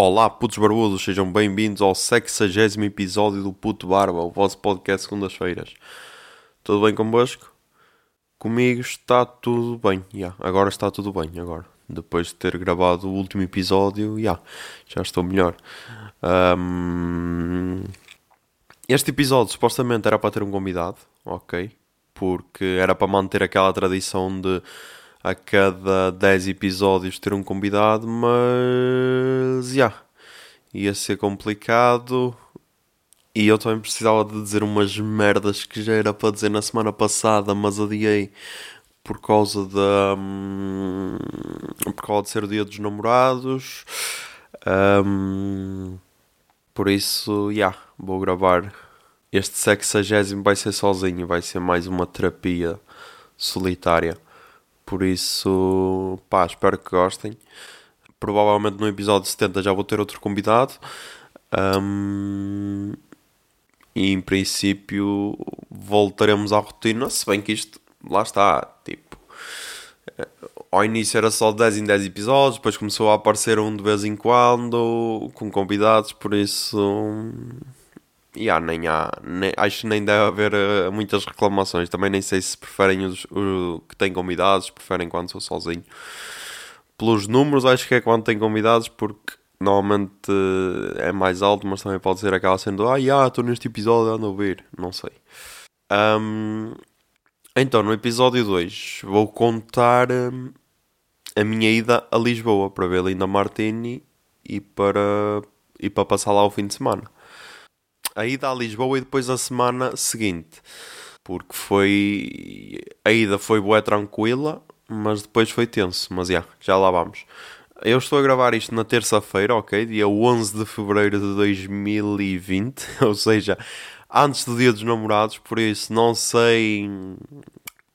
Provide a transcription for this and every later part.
Olá, putos barbudos, sejam bem-vindos ao 60 episódio do Puto Barba, o vosso podcast segundas-feiras. Tudo bem convosco? Comigo está tudo bem, yeah. agora está tudo bem, agora. Depois de ter gravado o último episódio, yeah, já estou melhor. Um, este episódio supostamente era para ter um convidado, ok? Porque era para manter aquela tradição de a cada 10 episódios ter um convidado, mas já yeah, ia ser complicado. E eu também precisava de dizer umas merdas que já era para dizer na semana passada, mas adiei por causa da. Um, por causa de ser o dia dos namorados. Um, por isso, já, yeah, vou gravar. Este sexagésimo vai ser sozinho, vai ser mais uma terapia solitária. Por isso, pá, espero que gostem. Provavelmente no episódio 70 já vou ter outro convidado. Um, e em princípio voltaremos à rotina, se bem que isto, lá está, tipo, eh, ao início era só 10 em 10 episódios, depois começou a aparecer um de vez em quando, com convidados, por isso yeah, nem há, nem, acho que nem deve haver uh, muitas reclamações. Também nem sei se preferem os, os que têm convidados, preferem quando sou sozinho. Pelos números, acho que é quando tem convidados, porque normalmente uh, é mais alto, mas também pode ser aquela sendo, ah, já, estou neste episódio, ando a ouvir, não sei. Um, então, no episódio 2, vou contar um, a minha ida a Lisboa para ver Linda Martini e para, e para passar lá o fim de semana a ida a Lisboa e depois a semana seguinte. Porque foi. A ida foi boa tranquila, mas depois foi tenso. Mas já, já lá vamos. Eu estou a gravar isto na terça-feira, ok? Dia 11 de fevereiro de 2020, ou seja, antes do Dia dos Namorados, por isso não sei.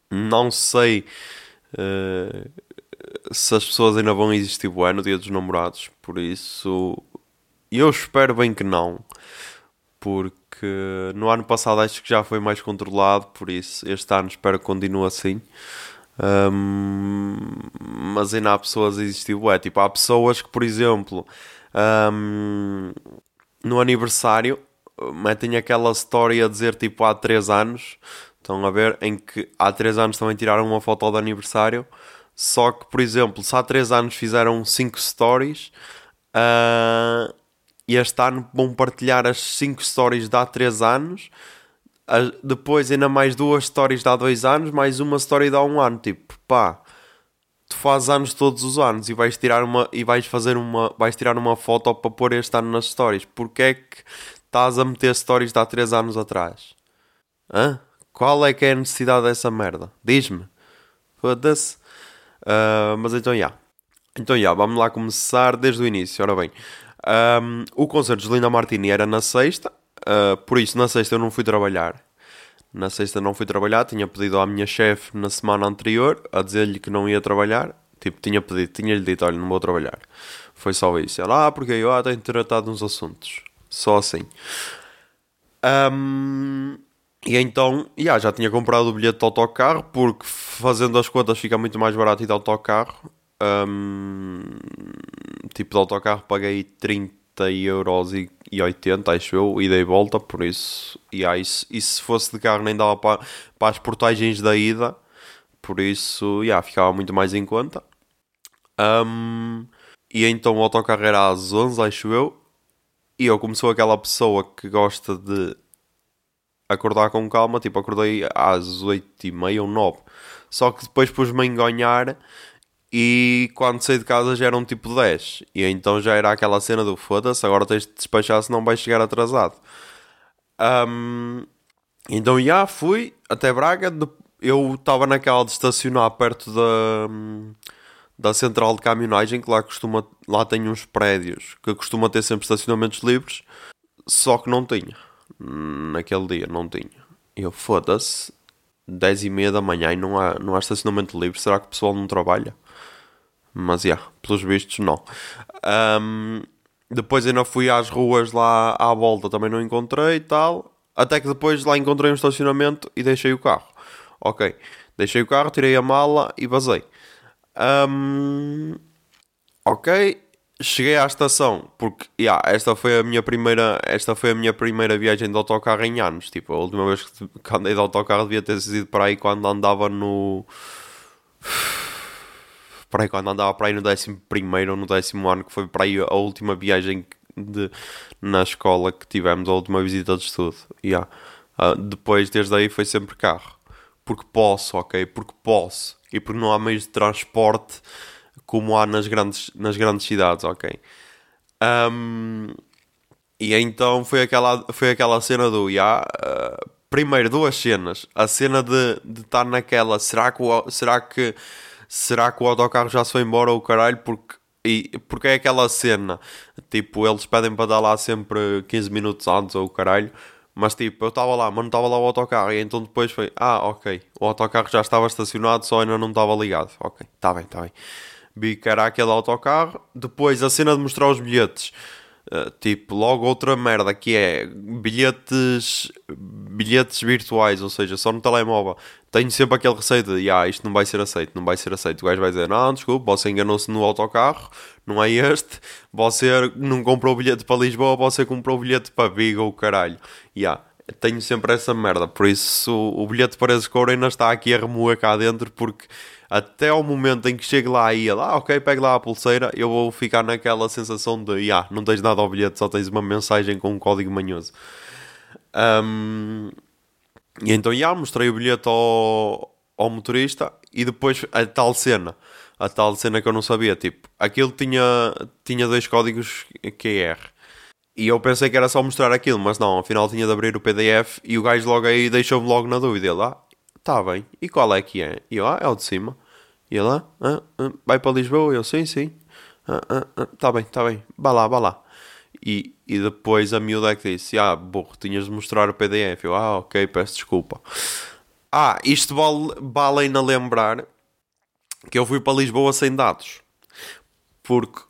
Não sei uh, se as pessoas ainda vão existir bem no Dia dos Namorados, por isso. Eu espero bem que não porque no ano passado acho que já foi mais controlado, por isso este ano espero que continue assim. Um, mas ainda há pessoas a existir, é tipo, há pessoas que, por exemplo, um, no aniversário metem aquela história a dizer tipo há 3 anos, estão a ver, em que há 3 anos também tiraram uma foto do aniversário, só que, por exemplo, se há 3 anos fizeram 5 stories, uh, e este ano vão partilhar as 5 stories de há 3 anos. Depois ainda mais duas stories de há 2 anos, mais uma story de há um ano. Tipo, pá, tu fazes anos todos os anos e vais tirar uma e vais fazer uma vais tirar uma foto para pôr este ano nas stories. Porque é que estás a meter stories de há 3 anos atrás? Hã? Qual é que é a necessidade dessa merda? Diz-me. Foda-se. Uh, mas então, já. Yeah. Então, já, yeah, vamos lá começar desde o início. Ora bem, um, o concerto de Linda Martini era na sexta, uh, por isso na sexta eu não fui trabalhar. Na sexta não fui trabalhar, tinha pedido à minha chefe na semana anterior a dizer-lhe que não ia trabalhar. Tipo, tinha pedido, tinha-lhe dito, olha, não vou trabalhar. Foi só isso. Ela, ah, porque eu ah, tenho tratado uns assuntos. Só assim. Um, e então, yeah, já tinha comprado o bilhete de autocarro, porque fazendo as contas fica muito mais barato ir de autocarro. Um, tipo de autocarro paguei 30 euros e, e 80, acho eu, ida e volta, por isso, e, aí, e se fosse de carro nem dava para, para as portagens da ida, por isso, yeah, ficava muito mais em conta. Um, e então o autocarro era às 11, acho eu, e eu, como sou aquela pessoa que gosta de acordar com calma, tipo, acordei às 8 e meia ou 9. Só que depois pus-me a enganhar e quando saí de casa já eram tipo 10. E então já era aquela cena do foda-se, agora tens de despachar senão vais chegar atrasado. Um, então já fui até Braga. Eu estava naquela de estacionar perto da, da central de caminhonagem, que lá, costuma, lá tem uns prédios que costuma ter sempre estacionamentos livres. Só que não tinha. Naquele dia não tinha. Eu foda-se. 10 e meia da manhã e não há, não há estacionamento livre. Será que o pessoal não trabalha? Mas, já, yeah, pelos vistos, não. Um, depois ainda fui às ruas lá à volta, também não encontrei e tal. Até que depois lá encontrei um estacionamento e deixei o carro. Ok, deixei o carro, tirei a mala e vazei. Um, ok, cheguei à estação, porque yeah, esta foi a minha primeira, esta foi a minha primeira viagem de autocarro em anos. Tipo, a última vez que andei de autocarro devia ter sido para aí quando andava no. Para aí quando andava para aí no décimo primeiro ou no décimo ano, que foi para aí a última viagem de, na escola que tivemos, a última visita de estudo. Yeah. Uh, depois, desde aí, foi sempre carro. Porque posso, ok? Porque posso. E porque não há meios de transporte como há nas grandes, nas grandes cidades, ok? Um, e então foi aquela, foi aquela cena do yeah, uh, primeiro duas cenas. A cena de, de estar naquela, será que, o, será que será que o autocarro já se foi embora ou caralho? Porque, e, porque é aquela cena, tipo, eles pedem para dar lá sempre 15 minutos antes ou caralho. Mas tipo, eu estava lá, mas não estava lá o autocarro. E então depois foi, ah, ok, o autocarro já estava estacionado, só ainda não estava ligado. Ok, está bem, está bem era aquele autocarro. Depois a cena de mostrar os bilhetes. Uh, tipo, logo outra merda que é bilhetes bilhetes virtuais, ou seja, só no telemóvel. Tenho sempre aquele receio de, ah, isto não vai ser aceito, não vai ser aceito. O gajo vai dizer, não, desculpa, você enganou-se no autocarro, não é este. Você não comprou o bilhete para Lisboa, você comprou o bilhete para Vigo, o caralho. Yeah, tenho sempre essa merda, por isso o, o bilhete para esse couro ainda está aqui a remoer cá dentro, porque até ao momento em que chego lá e ele, ah, ok, pego lá a pulseira, eu vou ficar naquela sensação de, ah, não tens nada ao bilhete, só tens uma mensagem com um código manhoso. Um, e então, já, mostrei o bilhete ao, ao motorista e depois a tal cena, a tal cena que eu não sabia, tipo, aquilo tinha, tinha dois códigos QR. E eu pensei que era só mostrar aquilo, mas não, afinal tinha de abrir o PDF e o gajo logo aí deixou-me logo na dúvida. Ele, ah, tá bem, e qual é que é? E eu, ah, é o de cima. E ele, ah, ah, ah, vai para Lisboa? Eu, sim, sim. Ah, ah, ah, tá bem, tá bem, vá lá, vá lá. E, e depois a miúda é que disse, ah, burro, tinhas de mostrar o PDF. Eu, ah, ok, peço desculpa. Ah, isto vale, vale ainda lembrar que eu fui para Lisboa sem dados. Porque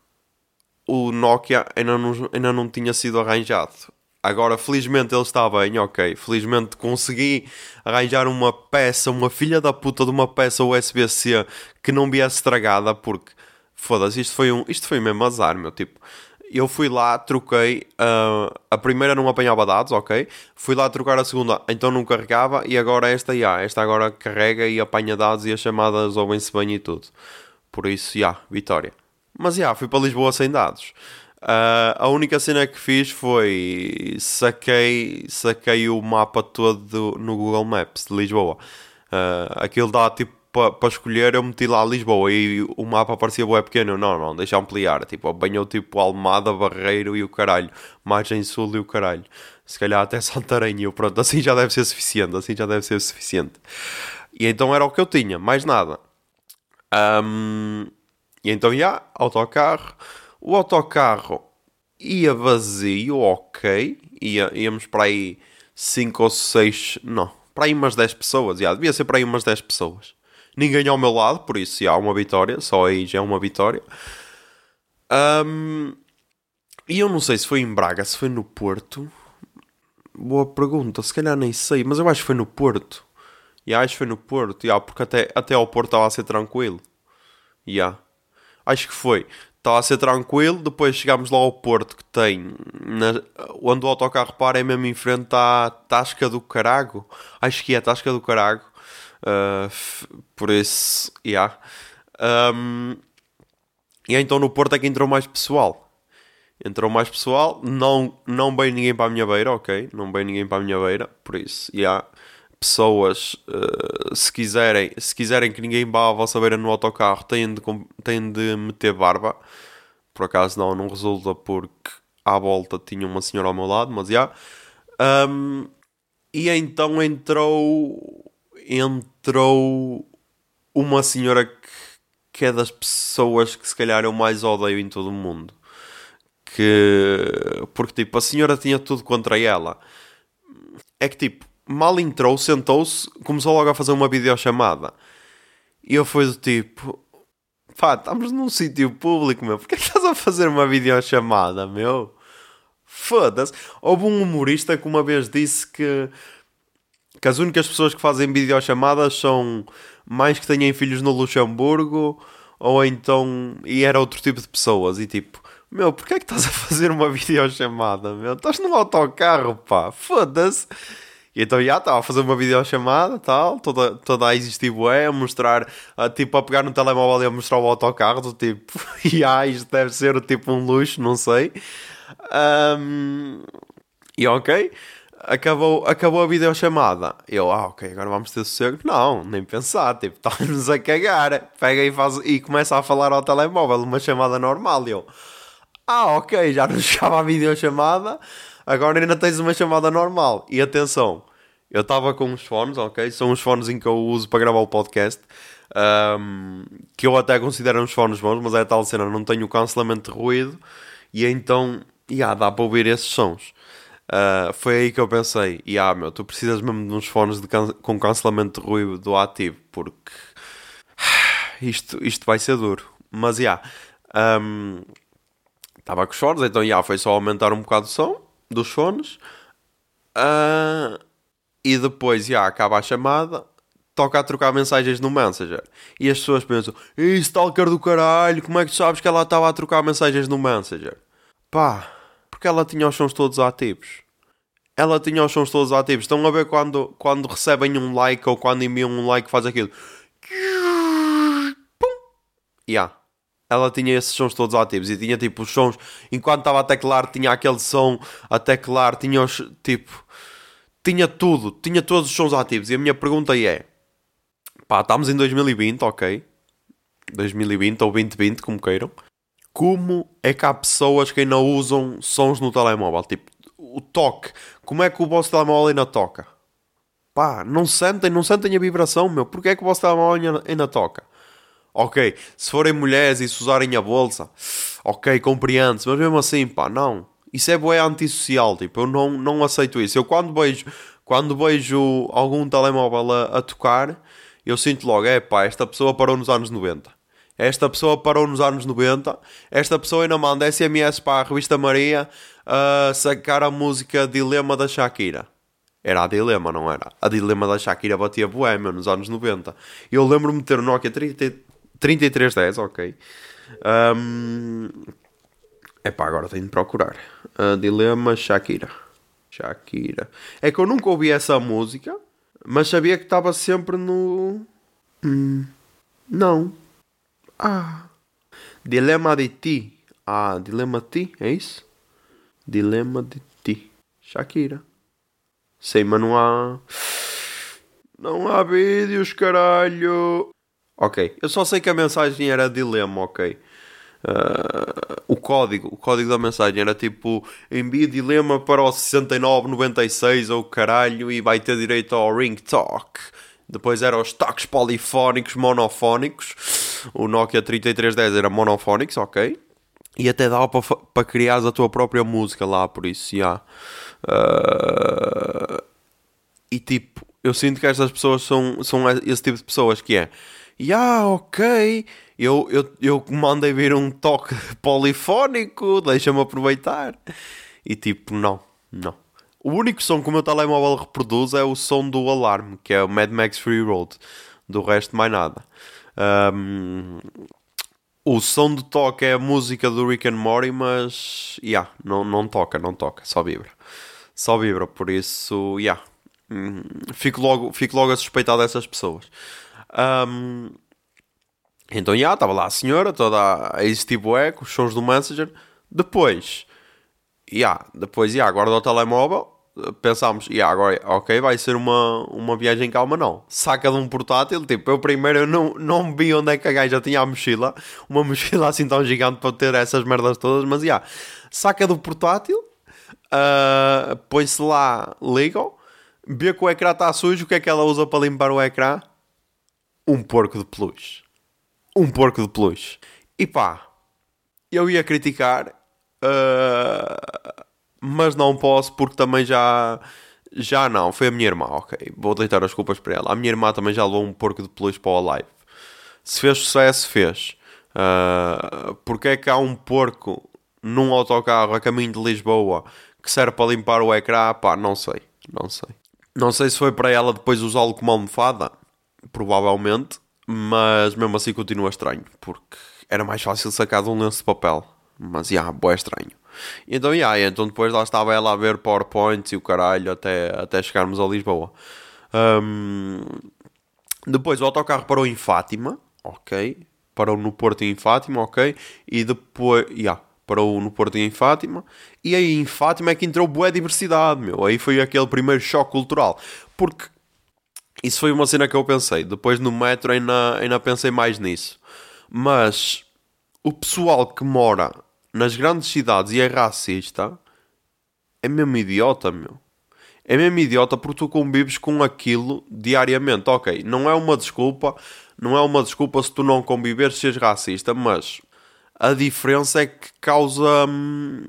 o Nokia ainda não, ainda não tinha sido arranjado. Agora, felizmente ele está bem, ok. Felizmente consegui arranjar uma peça, uma filha da puta de uma peça USB-C que não viesse estragada, porque foda-se, isto foi um, isto foi mesmo azar, meu tipo. Eu fui lá, troquei. Uh, a primeira não apanhava dados, ok. Fui lá trocar a segunda, então não carregava. E agora esta, já. esta agora carrega e apanha dados e as chamadas ouvem-se bem e tudo. Por isso, já, vitória. Mas já, fui para Lisboa sem dados. Uh, a única cena que fiz foi saquei, saquei o mapa todo no Google Maps de Lisboa. Uh, aquilo dá tipo para pa escolher, eu meti lá Lisboa e o mapa parecia bué pequeno. Não, não, deixa ampliar. Tipo, apanhou tipo Almada, Barreiro e o caralho, Margem Sul e o caralho. Se calhar até Santarém e eu, pronto, assim já deve ser suficiente. Assim já deve ser suficiente. E então era o que eu tinha, mais nada. Um, e então, já, yeah, autocarro o autocarro ia vazio, ok. Ia, íamos para aí 5 ou 6, não, para aí umas 10 pessoas. Já, devia ser para aí umas 10 pessoas. Ninguém ao meu lado, por isso há uma vitória. Só aí já é uma vitória. Um, e eu não sei se foi em Braga, se foi no Porto. Boa pergunta, se calhar nem sei, mas eu acho que foi no Porto. E acho que foi no Porto, yeah, porque até, até ao Porto estava a ser tranquilo. Yeah. Acho que foi estava a ser tranquilo. Depois chegámos lá ao Porto, que tem na, onde o autocarro para, é mesmo em frente à Tasca do Carago. Acho que é a Tasca do Carago. Uh, por isso, yeah. Um, e então no Porto é que entrou mais pessoal. Entrou mais pessoal, não, não veio ninguém para a minha beira, ok? Não veio ninguém para a minha beira, por isso, yeah pessoas, uh, se, quiserem, se quiserem que ninguém vá à vossa beira no autocarro, têm de, têm de meter barba. Por acaso não, não resulta porque à volta tinha uma senhora ao meu lado, mas já. Um, e então entrou. Entrou uma senhora que, que é das pessoas que se calhar eu mais odeio em todo o mundo. Que. Porque tipo, a senhora tinha tudo contra ela. É que tipo, mal entrou, sentou-se, começou logo a fazer uma videochamada. E eu fui do tipo, pá, estamos num sítio público, meu, porque é que estás a fazer uma videochamada, meu? Foda-se. Houve um humorista que uma vez disse que, que as únicas pessoas que fazem videochamadas são mais que tenham filhos no Luxemburgo ou então. e era outro tipo de pessoas. E tipo, Meu, porquê é que estás a fazer uma videochamada, meu? Estás no autocarro, pá, foda-se. E então já estava a fazer uma videochamada, tal, toda, toda a existir bué, a mostrar, a, tipo, a pegar no telemóvel e a mostrar o autocarro, do tipo, já, isto deve ser tipo um luxo, não sei. Um, e ok, acabou, acabou a videochamada. Eu, ah, ok, agora vamos ter sossego. Não, nem pensar, tipo, estamos a cagar. Pega e, faz, e começa a falar ao telemóvel, uma chamada normal. E eu, ah, ok, já não chegava a videochamada, agora ainda tens uma chamada normal. E atenção, eu estava com uns fones, ok? São os fones em que eu uso para gravar o podcast. Um, que eu até considero uns fones bons, mas é tal cena, não tenho cancelamento de ruído. E então, yeah, dá para ouvir esses sons. Uh, foi aí que eu pensei, yeah, meu, tu precisas mesmo de uns fones de can com cancelamento de ruído ativo, porque isto, isto vai ser duro. Mas já, yeah, um, estava com os fones, então yeah, foi só aumentar um bocado o som dos fones. Uh, e depois yeah, acaba a chamada, toca a trocar mensagens no Messenger. E as pessoas pensam: Ih, stalker do caralho, como é que tu sabes que ela estava a trocar mensagens no Messenger? Pá, porque ela tinha os sons todos ativos. Ela tinha os sons todos ativos. Estão a ver quando, quando recebem um like ou quando enviam um like faz aquilo. Pum! Yeah ela tinha esses sons todos ativos e tinha tipo os sons, enquanto estava a teclar, tinha aquele som a teclar, tinha os tipo, tinha tudo, tinha todos os sons ativos. E a minha pergunta é: pá, estamos em 2020, ok? 2020 ou 2020, como queiram. Como é que há pessoas que ainda usam sons no telemóvel? Tipo, o toque. Como é que o vosso telemóvel ainda toca? Pá, não sentem, não sentem a vibração, meu. Porquê é que o vosso telemóvel ainda, ainda toca? Ok, se forem mulheres e se usarem a bolsa, ok, compreende-se, mas mesmo assim, pá, não. Isso é boé antissocial, tipo, eu não, não aceito isso. Eu quando vejo, quando vejo algum telemóvel a, a tocar, eu sinto logo, é pá, esta pessoa parou nos anos 90. Esta pessoa parou nos anos 90. Esta pessoa ainda manda SMS para a revista Maria a sacar a música Dilema da Shakira. Era a Dilema, não era? A Dilema da Shakira batia boêmio nos anos 90. Eu lembro-me de ter Nokia 30, 3310, ok. Um, epá, agora tenho de procurar. Uh, Dilema Shakira. Shakira. É que eu nunca ouvi essa música, mas sabia que estava sempre no. Hum, não. Ah. Dilema de ti. Ah, Dilema de ti, é isso? Dilema de ti. Shakira. Sei, mas não há. Não há vídeos, caralho. Ok. Eu só sei que a mensagem era dilema, ok. Uh, o código, o código da mensagem era tipo envia dilema para o 6996 ou caralho e vai ter direito ao ring talk. Depois eram os toques polifónicos, monofónicos. O Nokia 3310 era monofónicos, ok. E até dava para, para criar a tua própria música lá, por isso, já. Uh, e tipo, eu sinto que estas pessoas são, são esse tipo de pessoas que é e ah, ok, eu, eu, eu mandei vir um toque polifónico, deixa-me aproveitar. E tipo, não, não. O único som que o meu telemóvel reproduz é o som do alarme, que é o Mad Max Free Road. Do resto, mais nada. Um, o som de toque é a música do Rick and Morty, mas, yeah, não, não toca, não toca, só vibra. Só vibra, por isso, yeah. Hum, fico, logo, fico logo a suspeitar dessas pessoas. Um, então, já, estava lá a senhora, toda a existir bué, com os sons do Messenger. Depois, já, depois, já, guarda o telemóvel. Pensámos, já, agora, ok, vai ser uma, uma viagem calma, não. Saca de um portátil, tipo, eu primeiro eu não, não vi onde é que a gaja tinha a mochila. Uma mochila assim tão gigante para ter essas merdas todas, mas, já, saca do portátil, uh, põe-se lá, liga vê que o ecrã está sujo, o que é que ela usa para limpar o ecrã? Um porco de peluche. Um porco de peluche. E pá, eu ia criticar, uh, mas não posso porque também já. Já não, foi a minha irmã, ok. Vou deitar as culpas para ela. A minha irmã também já levou um porco de peluche para o live. Se fez sucesso, fez. Uh, porque é que há um porco num autocarro a caminho de Lisboa que serve para limpar o ecrã? Pá, não sei. Não sei. Não sei se foi para ela depois usá-lo como almofada provavelmente, mas mesmo assim continua estranho, porque era mais fácil sacar de um lenço de papel. Mas, já, yeah, boé estranho. Então, yeah, então depois lá estava ela a ver PowerPoints e o caralho até, até chegarmos a Lisboa. Um, depois o autocarro parou em Fátima, ok. Parou no Porto em Fátima, ok. E depois, yeah, parou no Porto em Fátima. E aí em Fátima é que entrou boa diversidade, meu. Aí foi aquele primeiro choque cultural. Porque isso foi uma cena que eu pensei. Depois no metro ainda, ainda pensei mais nisso. Mas o pessoal que mora nas grandes cidades e é racista é mesmo idiota, meu. É mesmo idiota porque tu convives com aquilo diariamente. Ok, não é uma desculpa, não é uma desculpa se tu não conviveres seres racista, mas a diferença é que causa. Hum,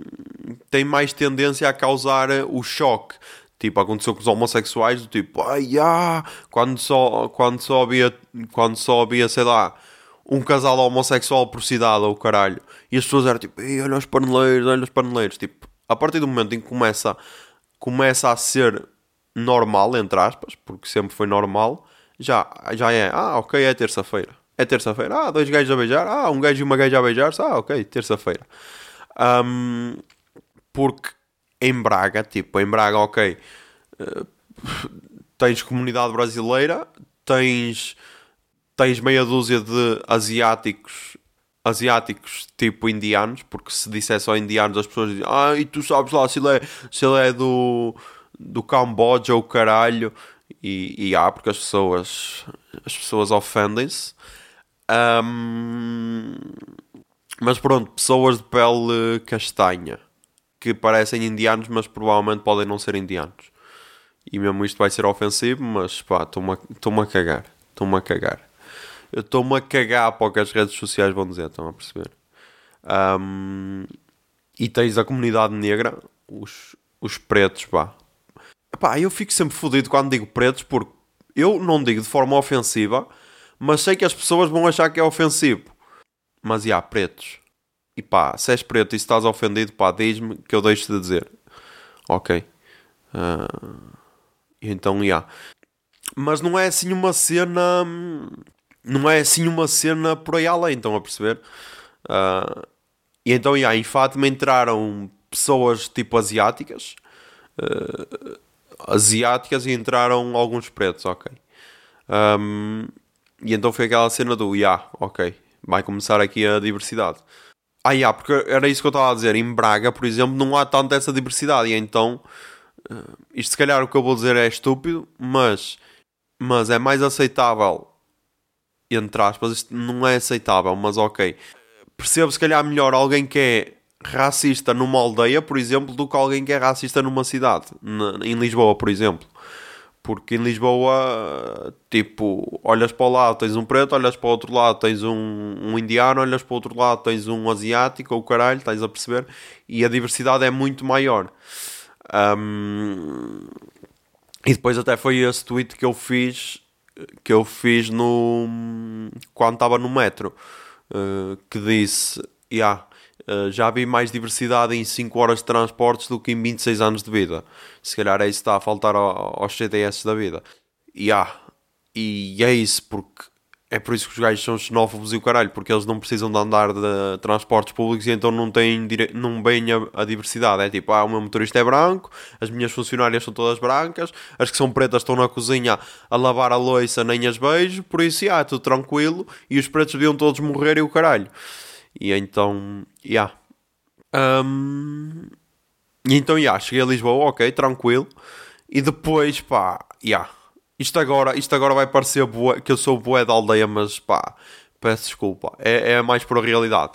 tem mais tendência a causar o choque. Tipo, aconteceu com os homossexuais, do tipo, ai, ah, quando só, quando só havia, quando só havia, sei lá, um casal homossexual por cidade ou caralho. E as pessoas eram tipo, olha os paneleiros, olha os paneleiros. Tipo, a partir do momento em que começa, começa a ser normal, entre aspas, porque sempre foi normal, já, já é, ah, ok, é terça-feira. É terça-feira, ah, dois gajos a beijar, ah, um gajo e uma gaja a beijar-se, ah, ok, terça-feira. Um, porque em Braga, tipo, em Braga, ok, uh, tens comunidade brasileira, tens tens meia dúzia de asiáticos asiáticos tipo indianos, porque se dissesse só indianos as pessoas dizem, ah, e tu sabes lá se ele é, se ele é do, do Camboja ou caralho, e, e há, porque as pessoas as pessoas ofendem-se. Um, mas pronto, pessoas de pele castanha que parecem indianos, mas provavelmente podem não ser indianos. E mesmo isto vai ser ofensivo, mas pá, estou-me a cagar. Estou-me a cagar estou-me a cagar para o que as redes sociais vão dizer, estão a perceber? Um, e tens a comunidade negra, os, os pretos, pá. Pá, eu fico sempre fodido quando digo pretos, porque eu não digo de forma ofensiva, mas sei que as pessoas vão achar que é ofensivo. Mas, e há pretos. E pá, se és preto e estás ofendido, pá, diz-me que eu deixo de dizer. Ok. Uh, então, já. Yeah. Mas não é assim uma cena não é assim uma cena por aí além, estão a perceber? Uh, e então, yeah, em Fátima entraram pessoas tipo asiáticas, uh, asiáticas e entraram alguns pretos, ok. Um, e então foi aquela cena do, yeah, ok, vai começar aqui a diversidade. Ah, yeah, porque era isso que eu estava a dizer. Em Braga, por exemplo, não há tanta essa diversidade. E então, uh, isto se calhar o que eu vou dizer é estúpido, mas, mas é mais aceitável entre aspas, isto não é aceitável, mas ok. Percebo se calhar melhor alguém que é racista numa aldeia, por exemplo, do que alguém que é racista numa cidade, em Lisboa, por exemplo. Porque em Lisboa, tipo, olhas para o lado tens um preto, olhas para o outro lado tens um, um indiano, olhas para o outro lado tens um asiático ou caralho, estás a perceber? E a diversidade é muito maior. Um, e depois até foi esse tweet que eu fiz que eu fiz no quando estava no metro uh, que disse yeah, uh, já vi mais diversidade em 5 horas de transportes do que em 26 anos de vida se calhar é isso que está a faltar aos CDS da vida yeah. e é isso porque é por isso que os gajos são xenófobos e o caralho, porque eles não precisam de andar de transportes públicos e então não têm dire... não bem a, a, diversidade. É tipo, ah, o meu motorista é branco, as minhas funcionárias são todas brancas, as que são pretas estão na cozinha a lavar a louça, nem as beijo, por isso, ah, tudo tranquilo, e os pretos deviam todos morrer e o caralho. E então, já. Yeah. Um... E então, já, yeah, cheguei a Lisboa, ok, tranquilo. E depois, pá, já. Yeah isto agora, isto agora vai parecer boa, que eu sou boé da aldeia, mas pá, peço desculpa. É, é mais por a realidade.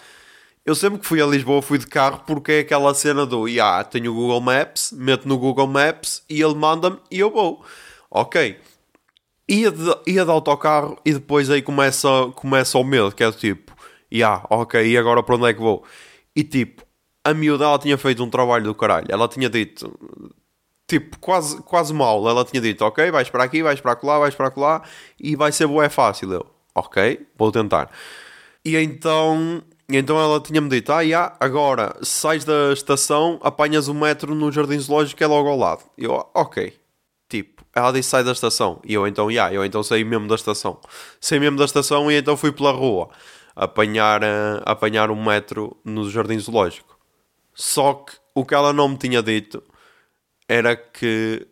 Eu sempre que fui a Lisboa fui de carro porque é aquela cena do yeah, tenho o Google Maps, meto no Google Maps e ele manda-me e eu vou. Ok. Ia de, ia de autocarro e depois aí começa, começa o medo, que é do tipo, yeah, ok, e agora para onde é que vou? E tipo, a miúda ela tinha feito um trabalho do caralho. Ela tinha dito, tipo, quase, quase mal. Ela tinha dito, ok, vais para aqui, vais para lá, vais para lá e vai ser boa, é fácil. Eu, ok, vou tentar. E então, então ela tinha-me dito, ah, yeah, agora sais da estação, apanhas o metro no Jardim Zoológico que é logo ao lado. E eu, ok. Tipo, ela disse sai da estação. E eu então, yeah, eu então saí mesmo da estação. Saí mesmo da estação e então fui pela rua. Apanhar, uh, apanhar um metro no Jardim Zoológico. Só que o que ela não me tinha dito era que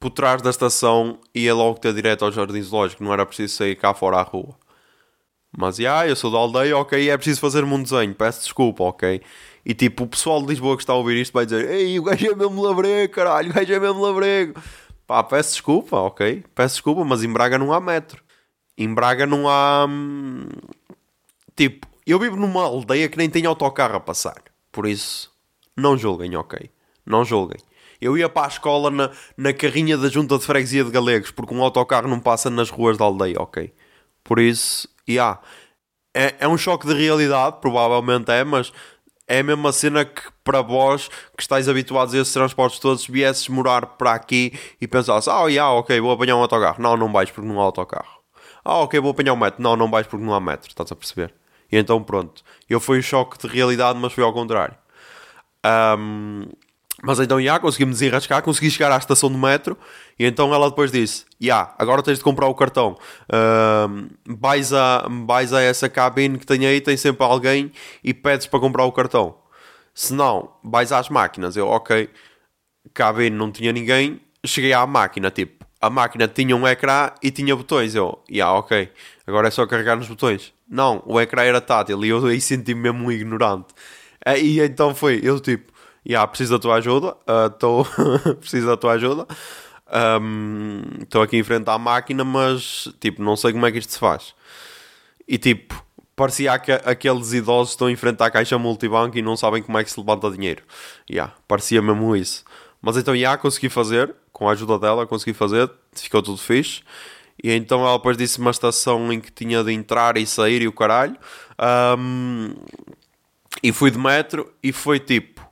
por trás da estação ia logo ter direto ao Jardim Zoológico, não era preciso sair cá fora à rua. Mas, ah, eu sou da aldeia, ok, é preciso fazer-me um desenho, peço desculpa, ok? E tipo, o pessoal de Lisboa que está a ouvir isto vai dizer Ei, o gajo é mesmo labrego, caralho, o gajo é mesmo labrego. Pá, peço desculpa, ok? Peço desculpa, mas em Braga não há metro. Em Braga não há... Tipo, eu vivo numa aldeia que nem tem autocarro a passar. Por isso, não julguem, ok? Não julguem. Eu ia para a escola na, na carrinha da junta de freguesia de Galegos, porque um autocarro não passa nas ruas da aldeia, ok? Por isso, yeah. é, é um choque de realidade, provavelmente é, mas é a mesma cena que para vós que estáis habituados a esses transportes todos, viesses morar para aqui e pensasses, ah, oh, yeah, ok, vou apanhar um autocarro. Não, não vais porque não há autocarro. Ah, ok, vou apanhar um metro. Não, não vais porque não há metro, estás a perceber? E então pronto. Eu fui um choque de realidade, mas foi ao contrário. Um, mas então, já, consegui-me desenrascar, consegui chegar à estação do metro e então ela depois disse, já, agora tens de comprar o cartão. Uh, vais, a, vais a essa cabine que tem aí, tem sempre alguém e pedes para comprar o cartão. Se não, vais às máquinas. Eu, ok, cabine não tinha ninguém, cheguei à máquina, tipo, a máquina tinha um ecrã e tinha botões. Eu, já, ok, agora é só carregar nos botões. Não, o ecrã era tátil e eu aí senti-me mesmo um ignorante. E então foi, eu tipo, yeah, preciso da tua ajuda, uh, preciso da tua ajuda. Estou um, aqui em frente à máquina, mas tipo, não sei como é que isto se faz. E tipo, parecia que aqueles idosos estão em frente à caixa multibanco e não sabem como é que se levanta dinheiro. Yeah, parecia mesmo isso. Mas então, já yeah, consegui fazer, com a ajuda dela, consegui fazer, ficou tudo fixe. E então ela depois disse uma estação em que tinha de entrar e sair e o caralho. Um, e fui de metro e foi tipo,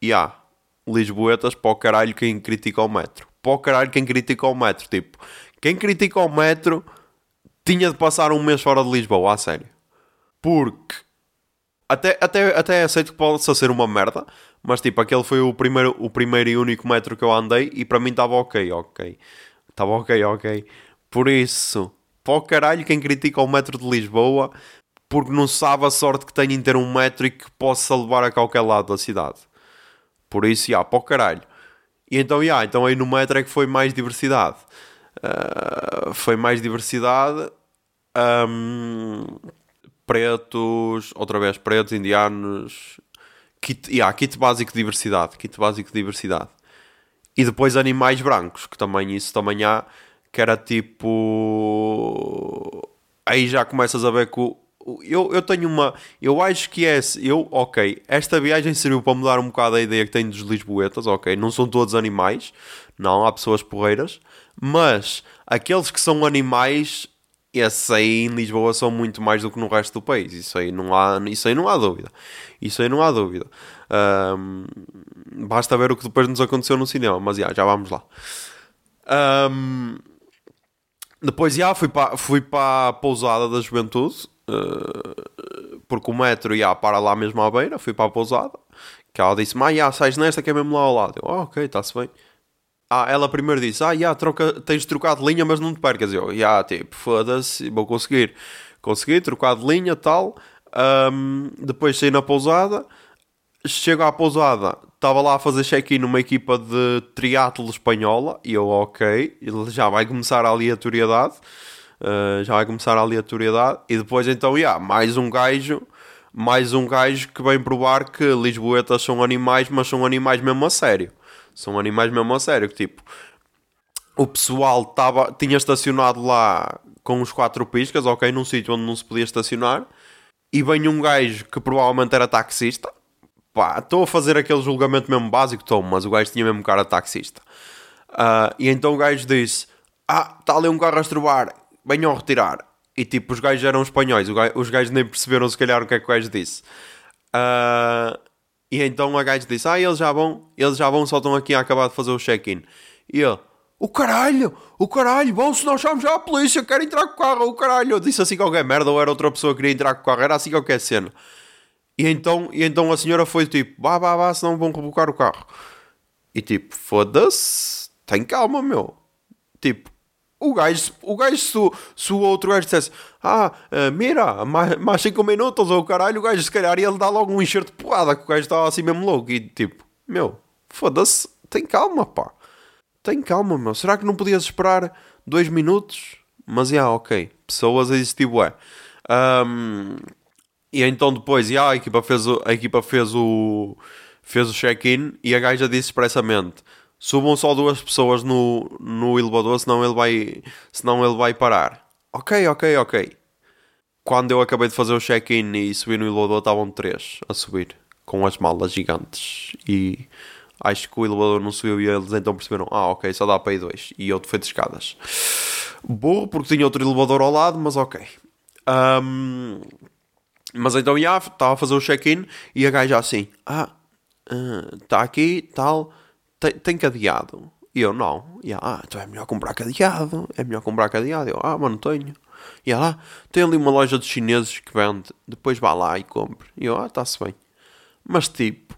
e yeah, Lisboetas para o caralho quem critica o metro. Para o caralho quem critica o metro. Tipo, quem critica o metro tinha de passar um mês fora de Lisboa, a sério. Porque até, até, até aceito que possa ser uma merda, mas tipo, aquele foi o primeiro, o primeiro e único metro que eu andei e para mim estava ok, ok. Estava ok, ok. Por isso, para o caralho quem critica o metro de Lisboa porque não sabe a sorte que tem em ter um metro e que possa levar a qualquer lado da cidade. Por isso, já, para o caralho. E então, já, então aí no metro é que foi mais diversidade. Uh, foi mais diversidade. Um, pretos, outra vez pretos, indianos. Kit, yeah, kit básico de diversidade. Kit básico de diversidade. E depois animais brancos, que também isso também há, que era tipo. Aí já começas a ver que o, eu, eu tenho uma. Eu acho que é. Eu, ok, esta viagem serviu para mudar um bocado a ideia que tenho dos Lisboetas, ok? Não são todos animais, não, há pessoas porreiras, mas aqueles que são animais, esses aí em Lisboa são muito mais do que no resto do país. Isso aí não há, isso aí não há dúvida. Isso aí não há dúvida. Um, basta ver o que depois nos aconteceu no cinema, mas já, já vamos lá. Um, depois já fui para, fui para a pousada da juventude Uh, porque o metro ia para lá mesmo à beira, fui para a pousada. Que ela disse: Mas já, sais nesta que é mesmo lá ao lado. Eu, oh, ok, está-se bem. Ah, ela primeiro disse: Ah, já, troca, tens trocado de linha, mas não te percas. Eu, já, tipo, foda-se, vou conseguir. Consegui, trocar de linha tal. Um, depois saí na pousada. Chego à pousada, estava lá a fazer check-in numa equipa de triatlo espanhola. E eu, ok, já vai começar a aleatoriedade. Uh, já vai começar a aleatoriedade e depois então, yeah, mais um gajo mais um gajo que vem provar que lisboetas são animais, mas são animais mesmo a sério. São animais mesmo a sério, que tipo, o pessoal tava, tinha estacionado lá com os quatro piscas, ok, num sítio onde não se podia estacionar, e vem um gajo que provavelmente era taxista, pá, estou a fazer aquele julgamento mesmo básico, estou, mas o gajo tinha mesmo cara de taxista. Uh, e então o gajo disse, ah, está ali um carro a estrobar, venham retirar. E tipo, os gajos eram espanhóis, os gajos nem perceberam se calhar o que é que o gajo disse. Uh, e então a gajo disse: Ah, eles já vão, eles já vão, só estão aqui a acabar de fazer o check-in. E ele: O caralho, o caralho, vão se nós chamamos já a polícia, quero entrar com o carro, o caralho. Eu disse assim qualquer merda, ou era outra pessoa que queria entrar com o carro, era assim qualquer cena. E então, e então a senhora foi tipo: Vá, vá, vá, senão vão rebocar o carro. E tipo, foda-se, tem calma, meu. Tipo, O gajo, o gajo se, o- se o outro gajo dissesse Ah, eh, mira, mais, mais 5 minutos ou caralho, o gajo se calhar ia lhe dar logo um enxerto de porrada que o gajo estava assim mesmo louco. E tipo, meu, foda-se, tem calma, pá. Tem calma, meu. Será que não podias esperar dois minutos? Mas, já, ok. Pessoas a existir, bué. Ahm, e então depois, já, a equipa fez o, a equipa fez o, fez o check-in e a gaja disse expressamente subam só duas pessoas no, no elevador, senão ele vai, senão ele vai parar. Ok, ok, ok. Quando eu acabei de fazer o check-in e subi no elevador, estavam três a subir, com as malas gigantes. E acho que o elevador não subiu e eles então perceberam: ah, ok, só dá para ir dois. E outro foi de escadas. Burro, porque tinha outro elevador ao lado, mas ok. Ahm, mas então, já, estava a fazer o check-in e a gaja assim: ah, está aqui, tal, tem, tem cadeado. E eu, não. E ela, ah, então é melhor comprar cadeado. É melhor comprar cadeado. Eu, ah, mas não tenho. E ela, tem ali uma loja de chineses que vende. Depois vá lá e compre. E eu, ah, está-se bem. Mas tipo,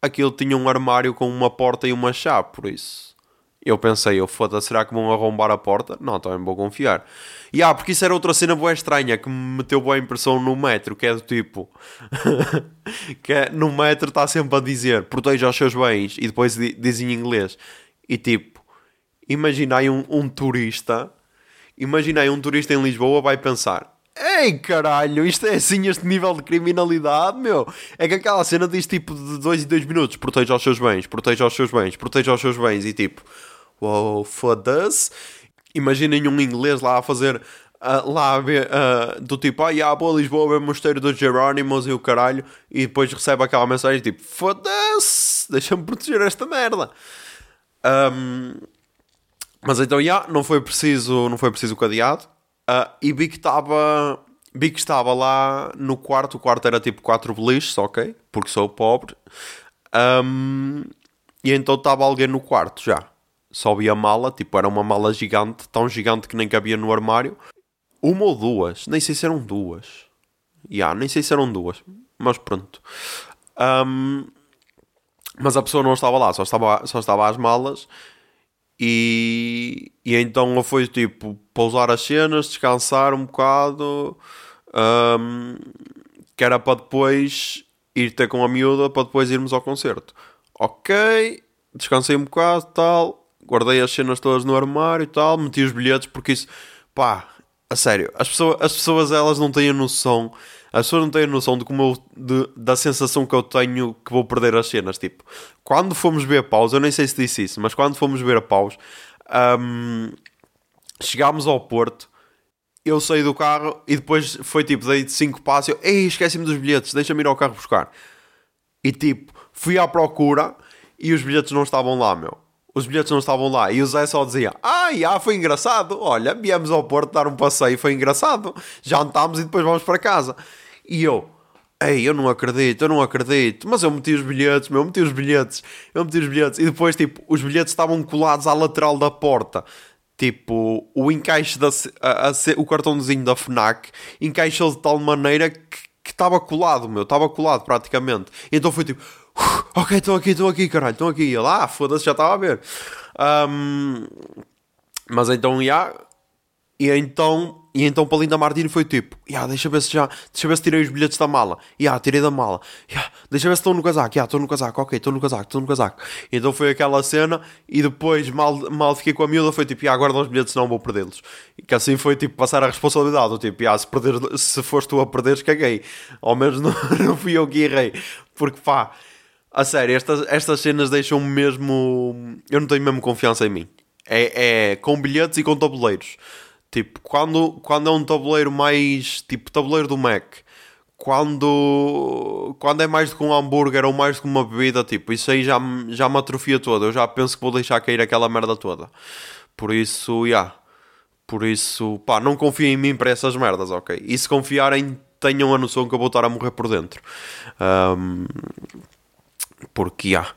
aquilo tinha um armário com uma porta e uma chave, por isso. Eu pensei, eu foda será que vão arrombar a porta? Não, também vou confiar. E ah, porque isso era outra cena boa estranha que me meteu boa impressão no metro, que é do tipo. que é, no metro está sempre a dizer proteja os seus bens e depois di- diz em inglês. E tipo, imaginai um, um turista, imaginai um turista em Lisboa vai pensar. Ei caralho, isto é assim este nível de criminalidade, meu. É que aquela cena diz tipo de 2 em 2 minutos: proteja os seus bens, proteja os seus bens, proteja os seus bens. E tipo, uou, foda-se. Imaginem um inglês lá a fazer. ah, lá ah, do tipo, ah, yeah, boa Lisboa, ver o mosteiro dos Jerónimos e o caralho, e depois recebe aquela mensagem tipo, foda-se, deixa-me proteger esta merda. Ahm, mas então, já, não foi preciso, não foi preciso cadeado. Ah, e vi que estava, vi que estava lá no quarto. O quarto era tipo quatro beliches, ok? Porque sou pobre. Ahm, e então estava alguém no quarto já. Vi a mala, tipo, era uma mala gigante, tão gigante que nem cabia no armário. Uma ou duas, nem sei se eram duas. Já, nem sei se eram duas, mas pronto. Ahm, mas a pessoa não estava lá, só estava, só estava às malas. E, e então fui tipo pousar as cenas, descansar um bocado, ahm, que era para depois ir ter com a miúda para depois irmos ao concerto. Ok, descansei um bocado tal, guardei as cenas todas no armário e tal, meti os bilhetes porque isso, pá, a sério, as pessoas, as pessoas elas não têm a noção, as pessoas não têm a noção de como eu- de- da sensação que eu tenho que vou perder as cenas. Tipo, quando fomos ver a paus, eu nem sei se disse isso, mas quando fomos ver a paus, ahm, chegámos ao Porto. Eu saí do carro e depois foi tipo, dei 5 passos. Eu, ei, esqueci-me dos bilhetes, deixa-me ir ao carro buscar. E tipo, fui à procura e os bilhetes não estavam lá, meu. Os bilhetes não estavam lá. E o Zé só dizia: Ah, já foi engraçado. Olha, viemos ao Porto dar um passeio, foi engraçado. Jantámos e depois vamos para casa. E eu, ei, eu não acredito, eu não acredito. Mas eu meti os bilhetes, meu, eu meti os bilhetes, eu meti os bilhetes. E depois, tipo, os bilhetes estavam colados à lateral da porta. Tipo, o encaixe da a- a o cartãozinho da FNAC encaixou de tal maneira que estava colado, meu, estava colado praticamente. Então foi tipo, "Uf, ok, estou aqui, estou aqui, caralho, estou aqui. E ele, ah, foda-se, já estava a ver. Ahm, mas então, já. E então, e então para Linda Martini foi tipo, yeah, deixa ver se já, deixa ver se tirei os bilhetes da mala. Yeah, tirei da mala. Yeah, deixa ver se estou no casaco. Yeah, estou no casaco. Ok, estou no casaco, estou no casaco. Então foi aquela cena e depois mal, mal fiquei com a miúda foi tipo, yeah, guarda os bilhetes não vou perdê-los. E que assim foi tipo passar a responsabilidade. Tipo, yeah, se, perder, se foste tu a perderes, caguei. Ao menos não, não fui eu que errei. Porque pá, a sério, estas, estas cenas deixam-me mesmo. Eu não tenho mesmo confiança em mim. É, é com bilhetes e com tabuleiros. Tipo, quando, quando é um tabuleiro mais. Tipo, tabuleiro do Mac. Quando, quando é mais do que um hambúrguer ou mais do que uma bebida, tipo, isso aí já, me- já me atrofia toda. Eu já penso que vou deixar cair aquela merda toda. Por isso, já. Yeah. Por isso, pá, não confiem em mim para essas merdas, ok? E se confiarem, tenham a noção que eu vou estar a morrer por dentro. Ahm, porque, já.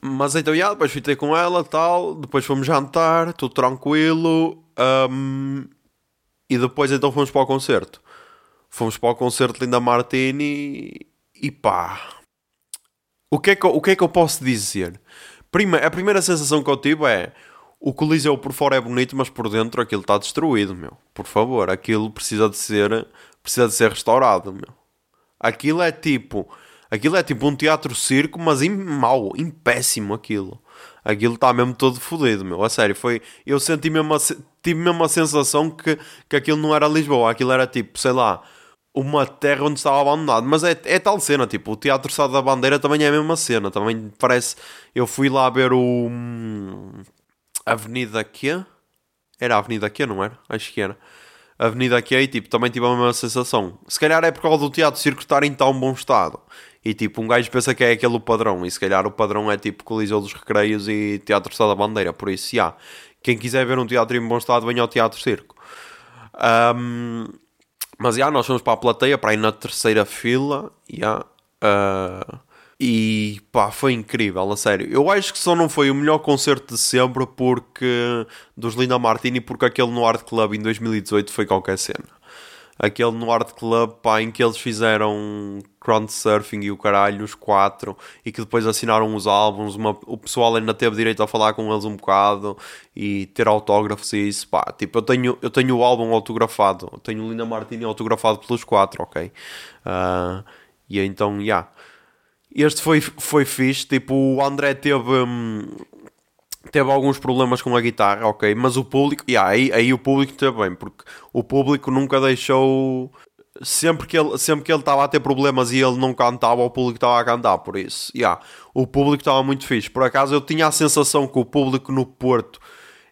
Mas então, já, depois ter com ela, tal. Depois fomos jantar, tudo tranquilo. ahm, e depois então fomos para o concerto. Fomos para o concerto Linda Martini e pá. O que, é que, o que é que eu posso dizer? Prima, a primeira sensação que eu tive é o Coliseu por fora é bonito, mas por dentro aquilo está destruído, meu. Por favor, aquilo precisa de ser, precisa de ser restaurado, meu. Aquilo é tipo, aquilo é tipo um teatro-circo, mas em mau, em péssimo aquilo. Aquilo está mesmo todo fodido, meu. A sério, foi. Eu senti mesmo a, tive mesmo a sensação que, que aquilo não era Lisboa, aquilo era tipo, sei lá, uma terra onde estava abandonado. Mas é, é tal cena, tipo, o Teatro Sá da Bandeira também é a mesma cena. Também parece. Eu fui lá ver o. Hum, Avenida Q. Era a Avenida Q, não era? Acho que era. Avenida Q e tipo, também tive a mesma sensação. Se calhar é por causa do Teatro Circo estar em tão bom estado. E tipo, um gajo pensa que é aquele o padrão. E se calhar o padrão é tipo Coliseu dos Recreios e Teatro Sá da Bandeira. Por isso, já. Quem quiser ver um teatro em bom estado, venha ao Teatro Circo. Um, mas já, nós fomos para a plateia, para ir na terceira fila. Já, uh, e pá, foi incrível, a sério. Eu acho que só não foi o melhor concerto de sempre porque dos Linda Martini, porque aquele no Art Club em 2018 foi qualquer cena. Aquele no Art Club, pá, em que eles fizeram crowd surfing e o caralho, os quatro, e que depois assinaram os álbuns. Uma, o pessoal ainda teve direito a falar com eles um bocado e ter autógrafos e isso, pá. Tipo, eu tenho, eu tenho o álbum autografado, eu tenho o Linda Martini autografado pelos quatro, ok? Uh, e então, já. Yeah este foi, foi fixe. Tipo, o André teve. Hum, teve alguns problemas com a guitarra, ok, mas o público, yeah, aí, aí o público bem, porque o público nunca deixou. Sempre que ele sempre que ele estava a ter problemas e ele não cantava, o público estava a cantar, por isso, yeah, o público estava muito fixe. Por acaso eu tinha a sensação que o público no Porto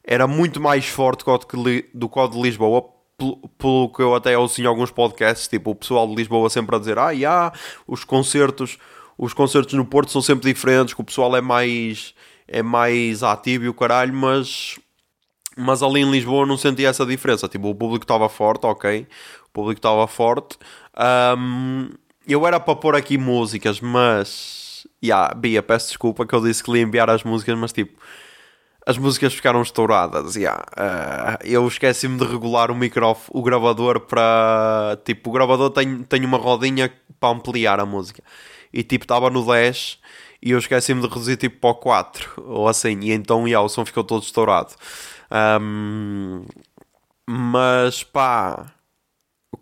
era muito mais forte do que o de Lisboa, pelo, que eu até ouço em alguns podcasts, tipo o pessoal de Lisboa sempre a dizer: Ah, yeah, os concertos os concertos no Porto são sempre diferentes, que o pessoal é mais é mais ativo e o caralho, mas mas ali em Lisboa não senti essa diferença. Tipo, o público estava forte, ok, o público estava forte. Um, eu era para pôr aqui músicas, mas yeah, Bia, peço desculpa que eu disse que ia enviar as músicas, mas tipo as músicas ficaram estouradas. Yeah. Uh, eu esqueci-me de regular o microfone, o gravador para. Tipo, o gravador tem, tem uma rodinha para ampliar a música e tipo estava no 10 e eu esqueci-me de reduzir tipo para o 4 ou assim, e então o som ficou todo estourado. Um, mas pá,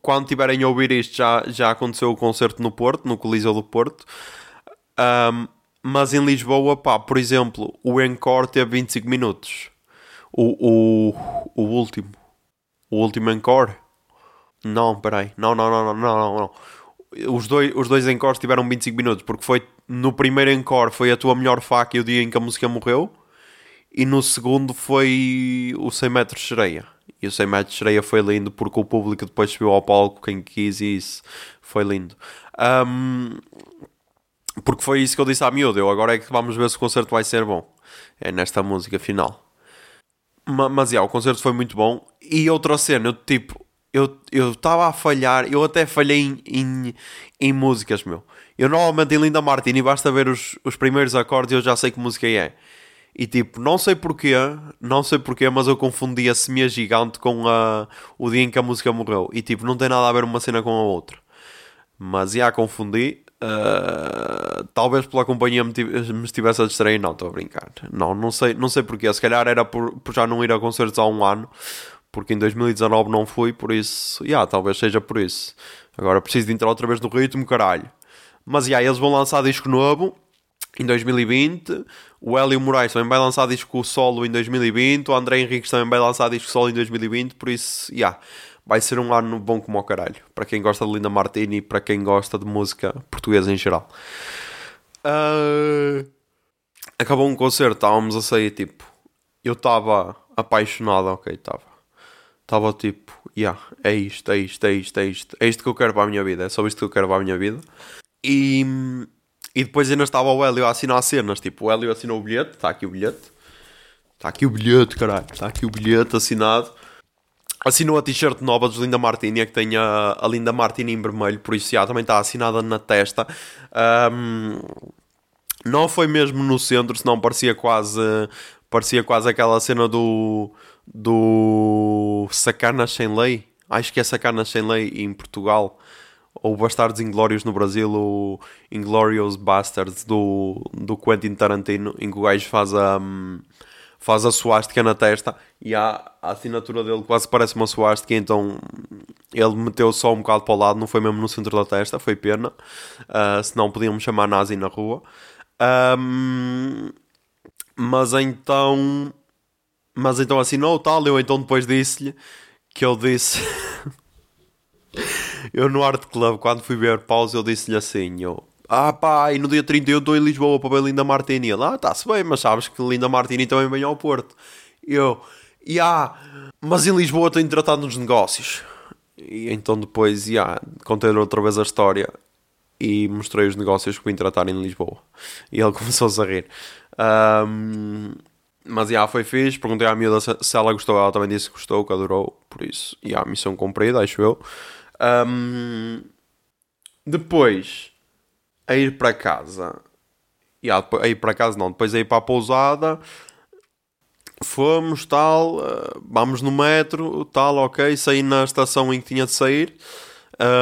quando tiverem a ouvir isto, já, já aconteceu o concerto no Porto, no Coliseu do Porto. Um, mas em Lisboa, pá, por exemplo, o Encore teve 25 minutos. O, o, o último. O último Encore. Não, peraí. Não, não, não, não, não, não os dois, os dois encores tiveram 25 minutos, porque foi no primeiro encore foi a tua melhor faca e o dia em que a música morreu, e no segundo foi o 100 metros de sereia. E o 100 metros de sereia foi lindo porque o público depois subiu ao palco, quem quis, e isso foi lindo. Um, porque foi isso que eu disse à miúda. Eu agora é que vamos ver se o concerto vai ser bom. É nesta música final. Mas, mas yeah, o concerto foi muito bom. E outra cena, eu tipo, eu estava a falhar, eu até falhei em, em, em, músicas, meu. Eu normalmente em Linda Martini basta ver os, os primeiros acordes e eu já sei que música é. E tipo, não sei porquê, não sei porquê, mas eu confundi a Semia Gigante com a, o dia em que a música morreu. E tipo, não tem nada a ver uma cena com a outra. Mas já confundi. Uh, talvez pela companhia me, me estivesse a distrair, não, estou a brincar. Não, não sei, não sei porquê. Se calhar era por, por já não ir a concertos há um ano porque em 2019 não fui, por isso, yeah, talvez seja por isso. Agora preciso de entrar outra vez no ritmo, caralho. Mas yeah, eles vão lançar disco novo em 2020. O Hélio Moraes também vai lançar disco solo em 2020. O André Henriques também vai lançar disco solo em 2020. Por isso, yeah, vai ser um ano bom como o caralho. Para quem gosta de Linda Martini e para quem gosta de música portuguesa em geral. Uh... Acabou um concerto, estávamos a sair tipo. Eu estava apaixonado, ok, estava estava tipo, yeah, é isto, é isto, é isto, é isto, é isto que eu quero para a minha vida, é só isto que eu quero para a minha vida. E, e depois ainda estava o Hélio a assinar cenas, tipo, o Hélio assinou o bilhete, está aqui o bilhete, está aqui o bilhete, caralho, está aqui o bilhete assinado. Assinou a t-shirt nova dos Linda Martini, que tem a, a Linda Martini em vermelho, por isso já também está assinada na testa. Um, não foi mesmo no centro, senão parecia quase, parecia quase aquela cena do do Sacanas Sem Lei. Acho que é Sacanas Sem Lei em Portugal. Ou Bastardos Inglórios no Brasil. Ou Inglorious Bastards do, do Quentin Tarantino. Em que o gajo faz a, faz a suástica na testa e a, a assinatura dele quase parece uma suástica, então ele meteu só um bocado para o lado, não foi mesmo no centro da testa, foi pena, uh, senão podíamos chamar nazi na rua. Um, mas então, mas então assinou tal, eu então depois disse-lhe que eu disse... eu no Art Club, quando fui ver pausa, eu disse-lhe assim, eu ah pá, e no dia 31 estou em Lisboa para ver Linda Martini. Ele, ah, está-se bem, mas sabes que Linda Martini também vem ao Porto. E eu, e ah, mas em Lisboa tenho tratado nos negócios. E então depois, yeah, contei-lhe outra vez a história e mostrei os negócios que vim tratar em Lisboa. E ele começou-se a rir. Um, mas já yeah, foi fixe. Perguntei à miúda se, se ela gostou. Ela também disse que gostou, que adorou. Por isso, e yeah, missão cumprida, acho eu. Um, depois, a ir para casa. E a ir para casa não, depois a ir para a pousada. Fomos, tal, uh, vamos no metro, tal, ok. Saí na estação em que tinha de sair.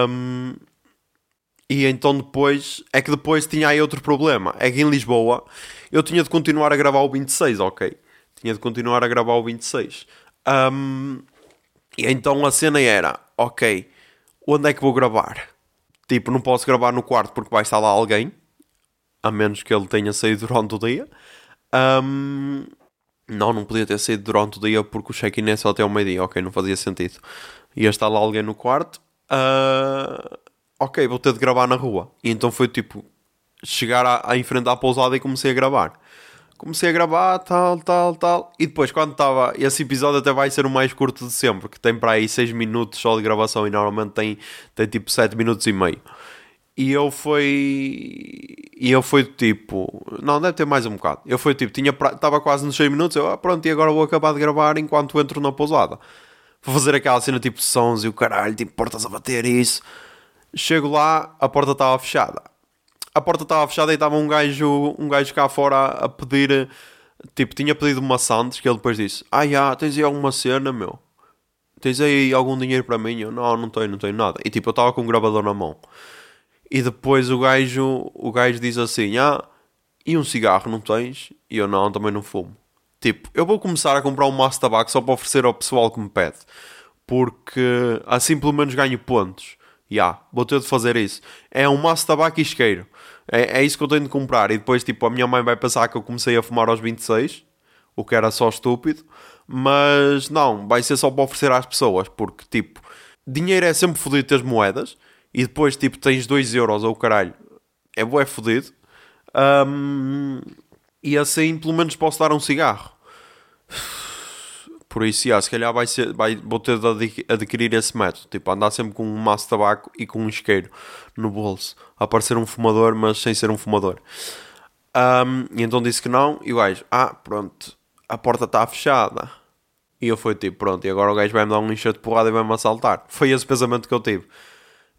Um, e então depois, é que depois tinha aí outro problema. É que em Lisboa eu tinha de continuar a gravar o 26, ok? Tinha de continuar a gravar o 26. Um, e então a cena era, ok, onde é que vou gravar? Tipo, não posso gravar no quarto porque vai estar lá alguém, a menos que ele tenha saído durante o dia. Um, não, não podia ter saído durante o dia porque o check-in é só até o meio-dia. Ok, não fazia sentido. Ia estar lá alguém no quarto. Uh, ok, vou ter de gravar na rua. E então foi tipo chegar a, a enfrentar a pousada e comecei a gravar comecei a gravar, tal, tal, tal. E depois, quando estava. Esse episódio até vai ser o mais curto de sempre, que tem para aí 6 minutos só de gravação e normalmente tem, tem tipo 7 minutos e meio. E eu fui. E eu fui tipo. Não, deve ter mais um bocado. Eu fui tipo, tinha estava quase nos 6 minutos. Eu, ah, pronto, e agora vou acabar de gravar enquanto entro na pousada. Vou fazer aquela cena tipo sons e o caralho, tipo portas a bater e isso. Chego lá, a porta estava fechada a porta estava fechada e estava um gajo, um gajo cá fora a, pedir. Tipo, tinha pedido uma Santos que ele depois disse: Ah, já, tens aí alguma cena, meu? Tens aí algum dinheiro para mim? Eu, não, não tenho, não tenho nada. E tipo, eu estava com um gravador na mão. E depois o gajo, o gajo diz assim: Ah, e um cigarro não tens? E eu, não, também não fumo. Tipo, eu vou começar a comprar um maço de tabaco só para oferecer ao pessoal que me pede. Porque assim pelo menos ganho pontos. Já, yeah, vou ter de fazer isso. É um maço de tabaco e isqueiro. É, é isso que eu tenho de comprar. E depois, tipo, a minha mãe vai pensar que eu comecei a fumar aos 26, o que era só estúpido. Mas não, vai ser só para oferecer às pessoas, porque, tipo, dinheiro é sempre fodido ter moedas. E depois, tipo, tens 2 euros ou caralho, é bué fodido. Um, e assim, pelo menos, posso dar um cigarro. Por isso, yeah, se calhar vai ser, vai, vou ter de adquirir esse método. Tipo, andar sempre com um maço de tabaco e com um isqueiro no bolso. A parecer um fumador, mas sem ser um fumador. Um, e então disse que não. E o gajo, ah, pronto, a porta está fechada. E eu fui tipo, pronto, e agora o gajo vai-me dar um enxerto de porrada e vai-me assaltar. Foi esse pensamento que eu tive.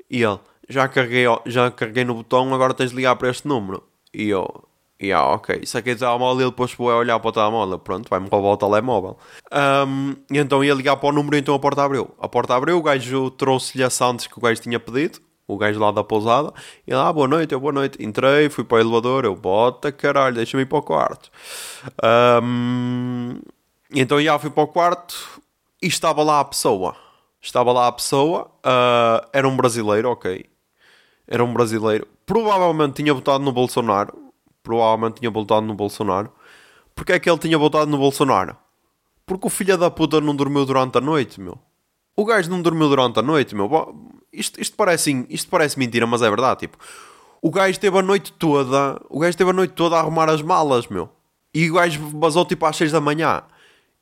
E ele, já carreguei, já carreguei no botão, agora tens de ligar para este número. E eu, yeah, ok, saquei o telemóvel e ele depois foi olhar para o telemóvel. Pronto, vai-me roubar o telemóvel. Um, e então ia ligar para o número e então a porta abriu. A porta abriu, o gajo trouxe-lhe a Santos que o gajo tinha pedido. O gajo lá da pousada. E lá, ah, boa noite, eu boa noite. Entrei, fui para o elevador. Eu, bota caralho, deixa-me ir para o quarto. Um, então já fui para o quarto e estava lá a pessoa. Estava lá a pessoa. Uh, era um brasileiro, ok. Era um brasileiro. Provavelmente tinha votado no Bolsonaro provavelmente tinha voltado no Bolsonaro. Porquê é que ele tinha voltado no Bolsonaro? Porque o filho da puta não dormiu durante a noite, meu. O gajo não dormiu durante a noite, meu. Isto, isto, parece, isto parece mentira, mas é verdade, tipo. O gajo teve a noite toda, o gajo teve a noite toda a arrumar as malas, meu. E o gajo vazou tipo às 6 da manhã.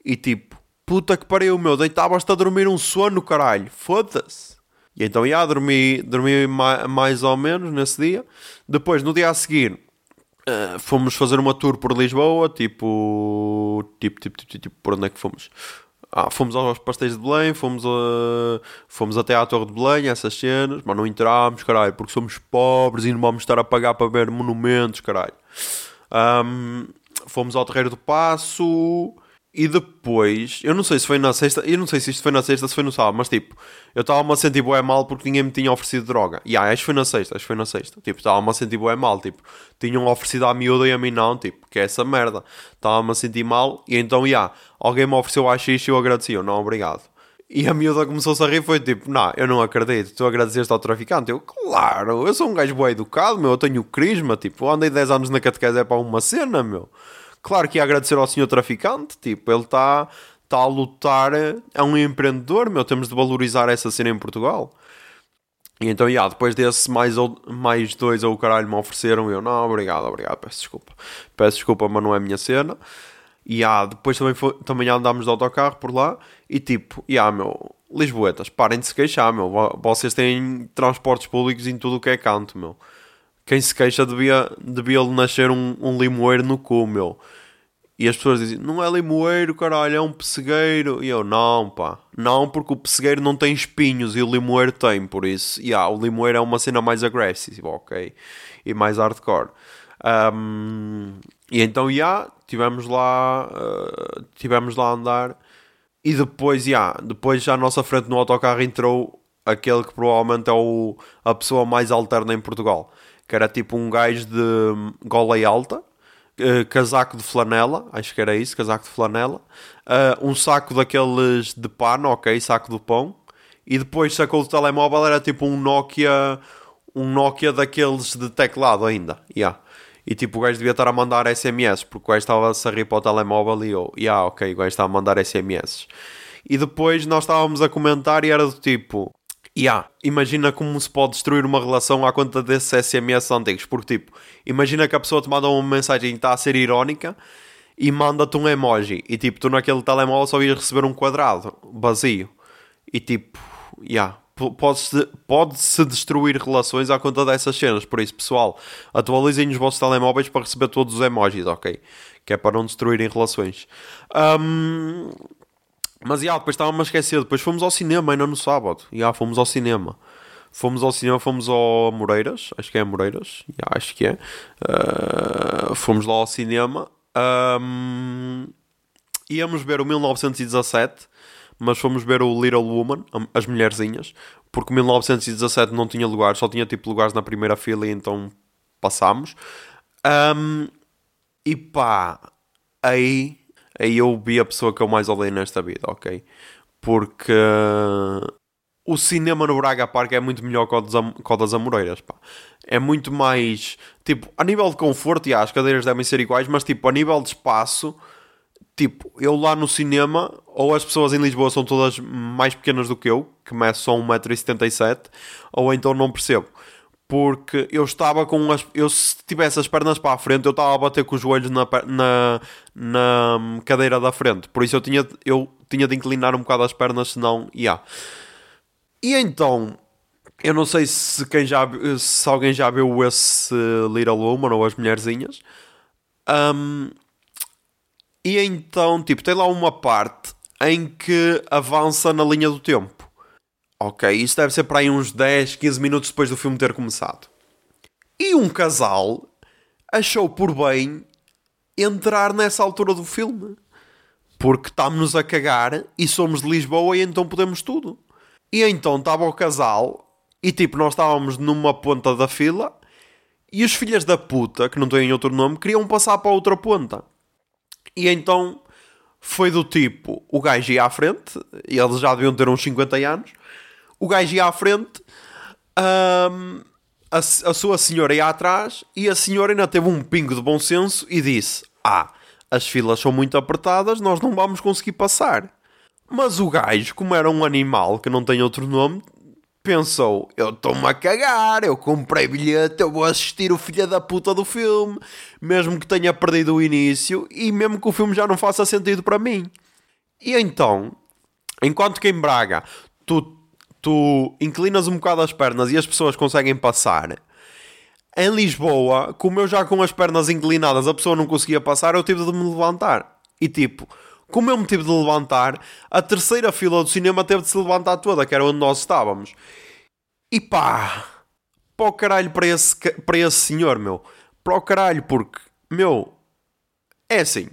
E tipo, puta que pariu, meu, deitavas-te a dormir um sono, caralho. Foda-se. E então, já, dormi, dormi mais ou menos nesse dia. Depois, no dia a seguir, Uh, fomos fazer uma tour por Lisboa, tipo, tipo, tipo, tipo, tipo, por onde é que fomos? Ah, fomos aos pastéis de Belém, fomos, a, fomos até à Torre de Belém, essas cenas, mas não entramos, caralho, porque somos pobres e não vamos estar a pagar para ver monumentos, caralho. Um, fomos ao Terreiro do Passo E depois, eu não sei se foi na sexta, eu não sei se isto foi na sexta, se foi no sábado, mas tipo, eu estava-me a sentir bué mal porque ninguém me tinha oferecido droga. E yeah, acho que foi na sexta, acho que foi na sexta. Tipo, estava-me a sentir bué mal, tipo, tinham oferecido à miúda e a mim não, tipo, que é essa merda. Estava-me a sentir mal e então, yeah, alguém me ofereceu a xixi e eu agradeci, eu não, obrigado. E a miúda começou-se a rir foi tipo, não, eu não acredito, tu agradeceste ao traficante. Eu, claro, eu sou um gajo bué educado, meu, eu tenho crisma, tipo, andei 10 anos na catequese é para uma cena, meu. Claro que ia agradecer ao senhor traficante, tipo, ele está tá a lutar, é um empreendedor, meu, temos de valorizar essa cena em Portugal. E então, yeah, depois desse, mais, mais dois ou o caralho me ofereceram, eu, não, obrigado, obrigado, peço desculpa. Peço desculpa, mas não é a minha cena. E yeah, depois também, foi, também andámos de autocarro por lá, e tipo, yeah, meu, Lisboetas, parem de se queixar, meu, vocês têm transportes públicos em tudo o que é canto, meu quem se queixa devia, devia lhe nascer um, um limoeiro no cu, meu. E as pessoas dizem, não é limoeiro, caralho, é um pessegueiro. E eu, não, pá. Não, porque o pessegueiro não tem espinhos e o limoeiro tem, por isso. E yeah, o limoeiro é uma cena mais agressiva, ok? E mais hardcore. Um, e então, já, yeah, tivemos lá, uh, tivemos lá a andar. E depois, já, yeah, depois à nossa frente no autocarro entrou aquele que provavelmente é o, a pessoa mais alterna em Portugal que era tipo um gajo de gola alta, uh, casaco de flanela, acho que era isso, casaco de flanela, uh, um saco daqueles de pano, ok, saco de pão, e depois sacou o telemóvel, era tipo um Nokia, um Nokia daqueles de teclado ainda, yeah. E tipo, o gajo devia estar a mandar SMS, porque o gajo estava a sair para o telemóvel e eu, yeah, ok, o gajo estava a mandar SMS. E depois nós estávamos a comentar e era do tipo, yeah, imagina como se pode destruir uma relação à conta desses SMS antigos. Porque, tipo, imagina que a pessoa te manda uma mensagem e está a ser irónica e manda-te um emoji. E, tipo, tu naquele telemóvel só ias receber um quadrado vazio. E, tipo, yeah, pode-se pode -se destruir relações à conta dessas cenas. Por isso, pessoal, atualizem os vossos telemóveis para receber todos os emojis, ok? Que é para não destruírem relações. Um, mas, já, depois estava-me a esquecer. Depois fomos ao cinema, ainda no sábado. Já, fomos ao cinema. Fomos ao cinema, fomos ao Moreiras. Acho que é Moreiras. Já, acho que é. Uh, fomos lá ao cinema. Um, íamos ver o 1917, mas fomos ver o Little Woman, as mulherzinhas, porque o 1917 não tinha lugar, só tinha tipo lugares na primeira fila e então passámos. Um, e pá, aí aí eu vi a pessoa que eu mais odeio nesta vida, ok? Porque o cinema no Braga Park é muito melhor que o, que o das Amoreiras, pá. É muito mais, tipo, a nível de conforto, e as cadeiras devem ser iguais, mas tipo, a nível de espaço, tipo, eu lá no cinema, ou as pessoas em Lisboa são todas mais pequenas do que eu, que meço só 1,77m, ou então não percebo porque eu estava com as. Eu, se tivesse as pernas para a frente, eu estava a bater com os joelhos na, na, na cadeira da frente. Por isso eu tinha, eu tinha de inclinar um bocado as pernas, senão. Yeah. E então. Eu não sei se, quem já, se alguém já viu esse Little Woman ou as Mulherzinhas. Um, e então, tipo, tem lá uma parte em que avança na linha do tempo. Ok, isso deve ser para aí uns 10, 15 minutos depois do filme ter começado. E um casal achou por bem entrar nessa altura do filme. Porque estamos-nos a cagar e somos de Lisboa e então podemos tudo. E então estava o casal e tipo, nós estávamos numa ponta da fila e os filhos da puta, que não têm outro nome, queriam passar para outra ponta. E então foi do tipo, o gajo ia à frente, e eles já deviam ter uns 50 anos, o gajo ia à frente, um, a, a sua senhora ia atrás e a senhora ainda teve um pingo de bom senso e disse: Ah, as filas são muito apertadas, nós não vamos conseguir passar. Mas o gajo, como era um animal que não tem outro nome, pensou: Eu estou-me a cagar, eu comprei bilhete, eu vou assistir o filho da puta do filme, mesmo que tenha perdido o início e mesmo que o filme já não faça sentido para mim. E então, enquanto que em Braga tu tu inclinas um bocado as pernas e as pessoas conseguem passar. Em Lisboa, como eu já com as pernas inclinadas a pessoa não conseguia passar, eu tive de me levantar. E tipo, como eu me tive de levantar, a terceira fila do cinema teve de se levantar toda, que era onde nós estávamos. E pá, para o caralho para esse, para esse senhor, meu. Para o caralho, porque, meu, é assim.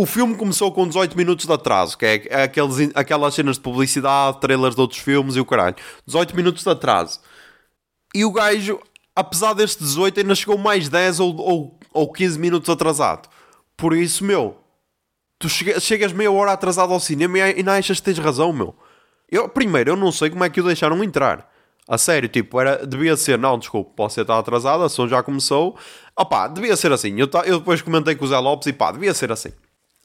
O filme começou com 18 minutos de atraso, que é aqueles, aquelas cenas de publicidade, trailers de outros filmes e o caralho. 18 minutos de atraso. E o gajo, apesar destes 18, ainda chegou mais 10 ou, ou, ou 15 minutos atrasado. Por isso, meu, tu chegas meia hora atrasado ao cinema e não achas que tens razão, meu. Eu, primeiro, eu não sei como é que o deixaram entrar. A sério, tipo, era, devia ser, não, desculpe, posso estar atrasado, a som já começou. Opá, devia ser assim. Eu, eu depois comentei com o Zé Lopes e pá, devia ser assim.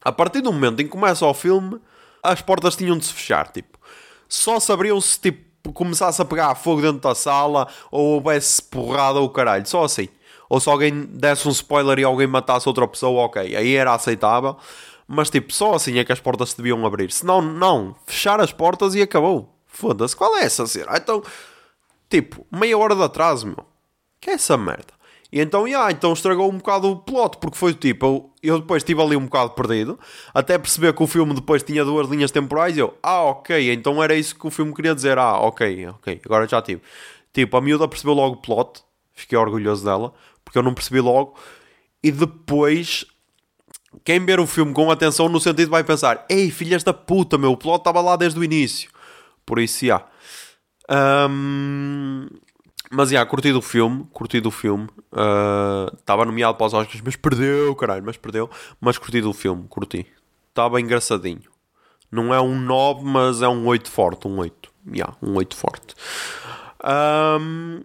A partir do momento em que começa o filme, as portas tinham de se fechar, tipo. Só se abriam se, tipo, começasse a pegar fogo dentro da sala ou houvesse porrada ou caralho, só assim. Ou se alguém desse um spoiler e alguém matasse outra pessoa, ok, aí era aceitável. Mas, tipo, só assim é que as portas se deviam abrir. Senão, não. Fechar as portas e acabou. Foda-se, qual é essa cena? Então Tipo, meia hora de atraso, meu. Que é essa merda? E então, yeah, então estragou um bocado o plot, porque foi tipo, eu, eu depois estive ali um bocado perdido, até perceber que o filme depois tinha duas linhas temporais, e eu, ah, ok, então era isso que o filme queria dizer, ah, ok, ok, agora já tive. Tipo, a miúda percebeu logo o plot, fiquei orgulhoso dela, porque eu não percebi logo, e depois, quem ver o filme com atenção no sentido vai pensar, ei, filhas da puta, meu, o plot estava lá desde o início. Por isso, já. Yeah. Um, mas, já, yeah, curti do filme, curti do filme. Estava uh, nomeado para os Oscars, mas perdeu, caralho, mas perdeu. Mas curti do filme, curti. Estava engraçadinho. Não é um 9, mas é um 8 forte, um 8. Yeah, um 8 forte. Um,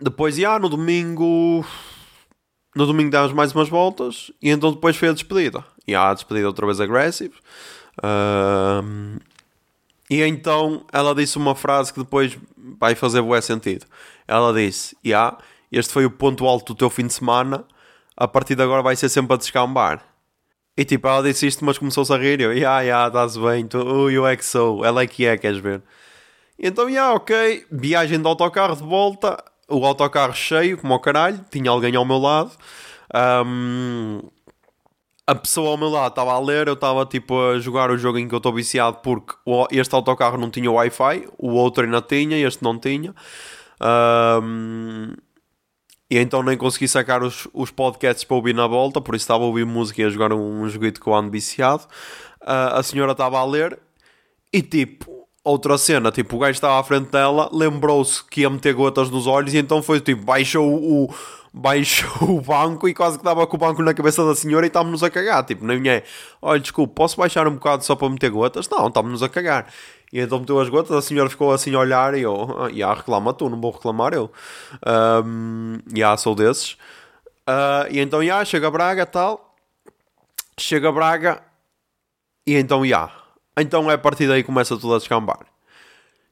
depois, yeah, no domingo... No domingo demos mais umas voltas e então depois foi a despedida. E yeah, a despedida outra vez agressiva. Um, e então ela disse uma frase que depois vai fazer bué sentido. Ela disse: yeah, este foi o ponto alto do teu fim de semana, a partir de agora vai ser sempre a descambar. E tipo, ela disse isto, mas começou-se a rir. Eu, yeah, yeah, estás bem, tu, uh, eu é que sou, ela é que é, queres ver? E então, yeah, ok, viagem de autocarro de volta, o autocarro cheio, como ao caralho, tinha alguém ao meu lado. Um, a pessoa ao meu lado estava a ler, eu estava tipo a jogar o jogo em que eu estou viciado porque este autocarro não tinha Wi-Fi, o outro ainda tinha, este não tinha. Um, e então nem consegui sacar os, os podcasts para ouvir na volta, por isso estava a ouvir música e a jogar um, um joguito que eu ando viciado. Uh, a senhora estava a ler e tipo, outra cena, tipo, o gajo estava à frente dela, lembrou-se que ia meter gotas nos olhos e então foi tipo, baixou o baixou o banco e quase que dava com o banco na cabeça da senhora e estávamos a cagar. Tipo, nem é, olha, desculpa, posso baixar um bocado só para meter gotas? Não, estávamos a cagar. E então meteu as gotas, a senhora ficou assim a olhar e eu, ah, reclama tu, não vou reclamar eu. Um, yeah, sou desses. Uh, e então, yeah, chega a Braga tal. Chega a Braga e então, yeah. Então é a partir daí começa tudo a descambar.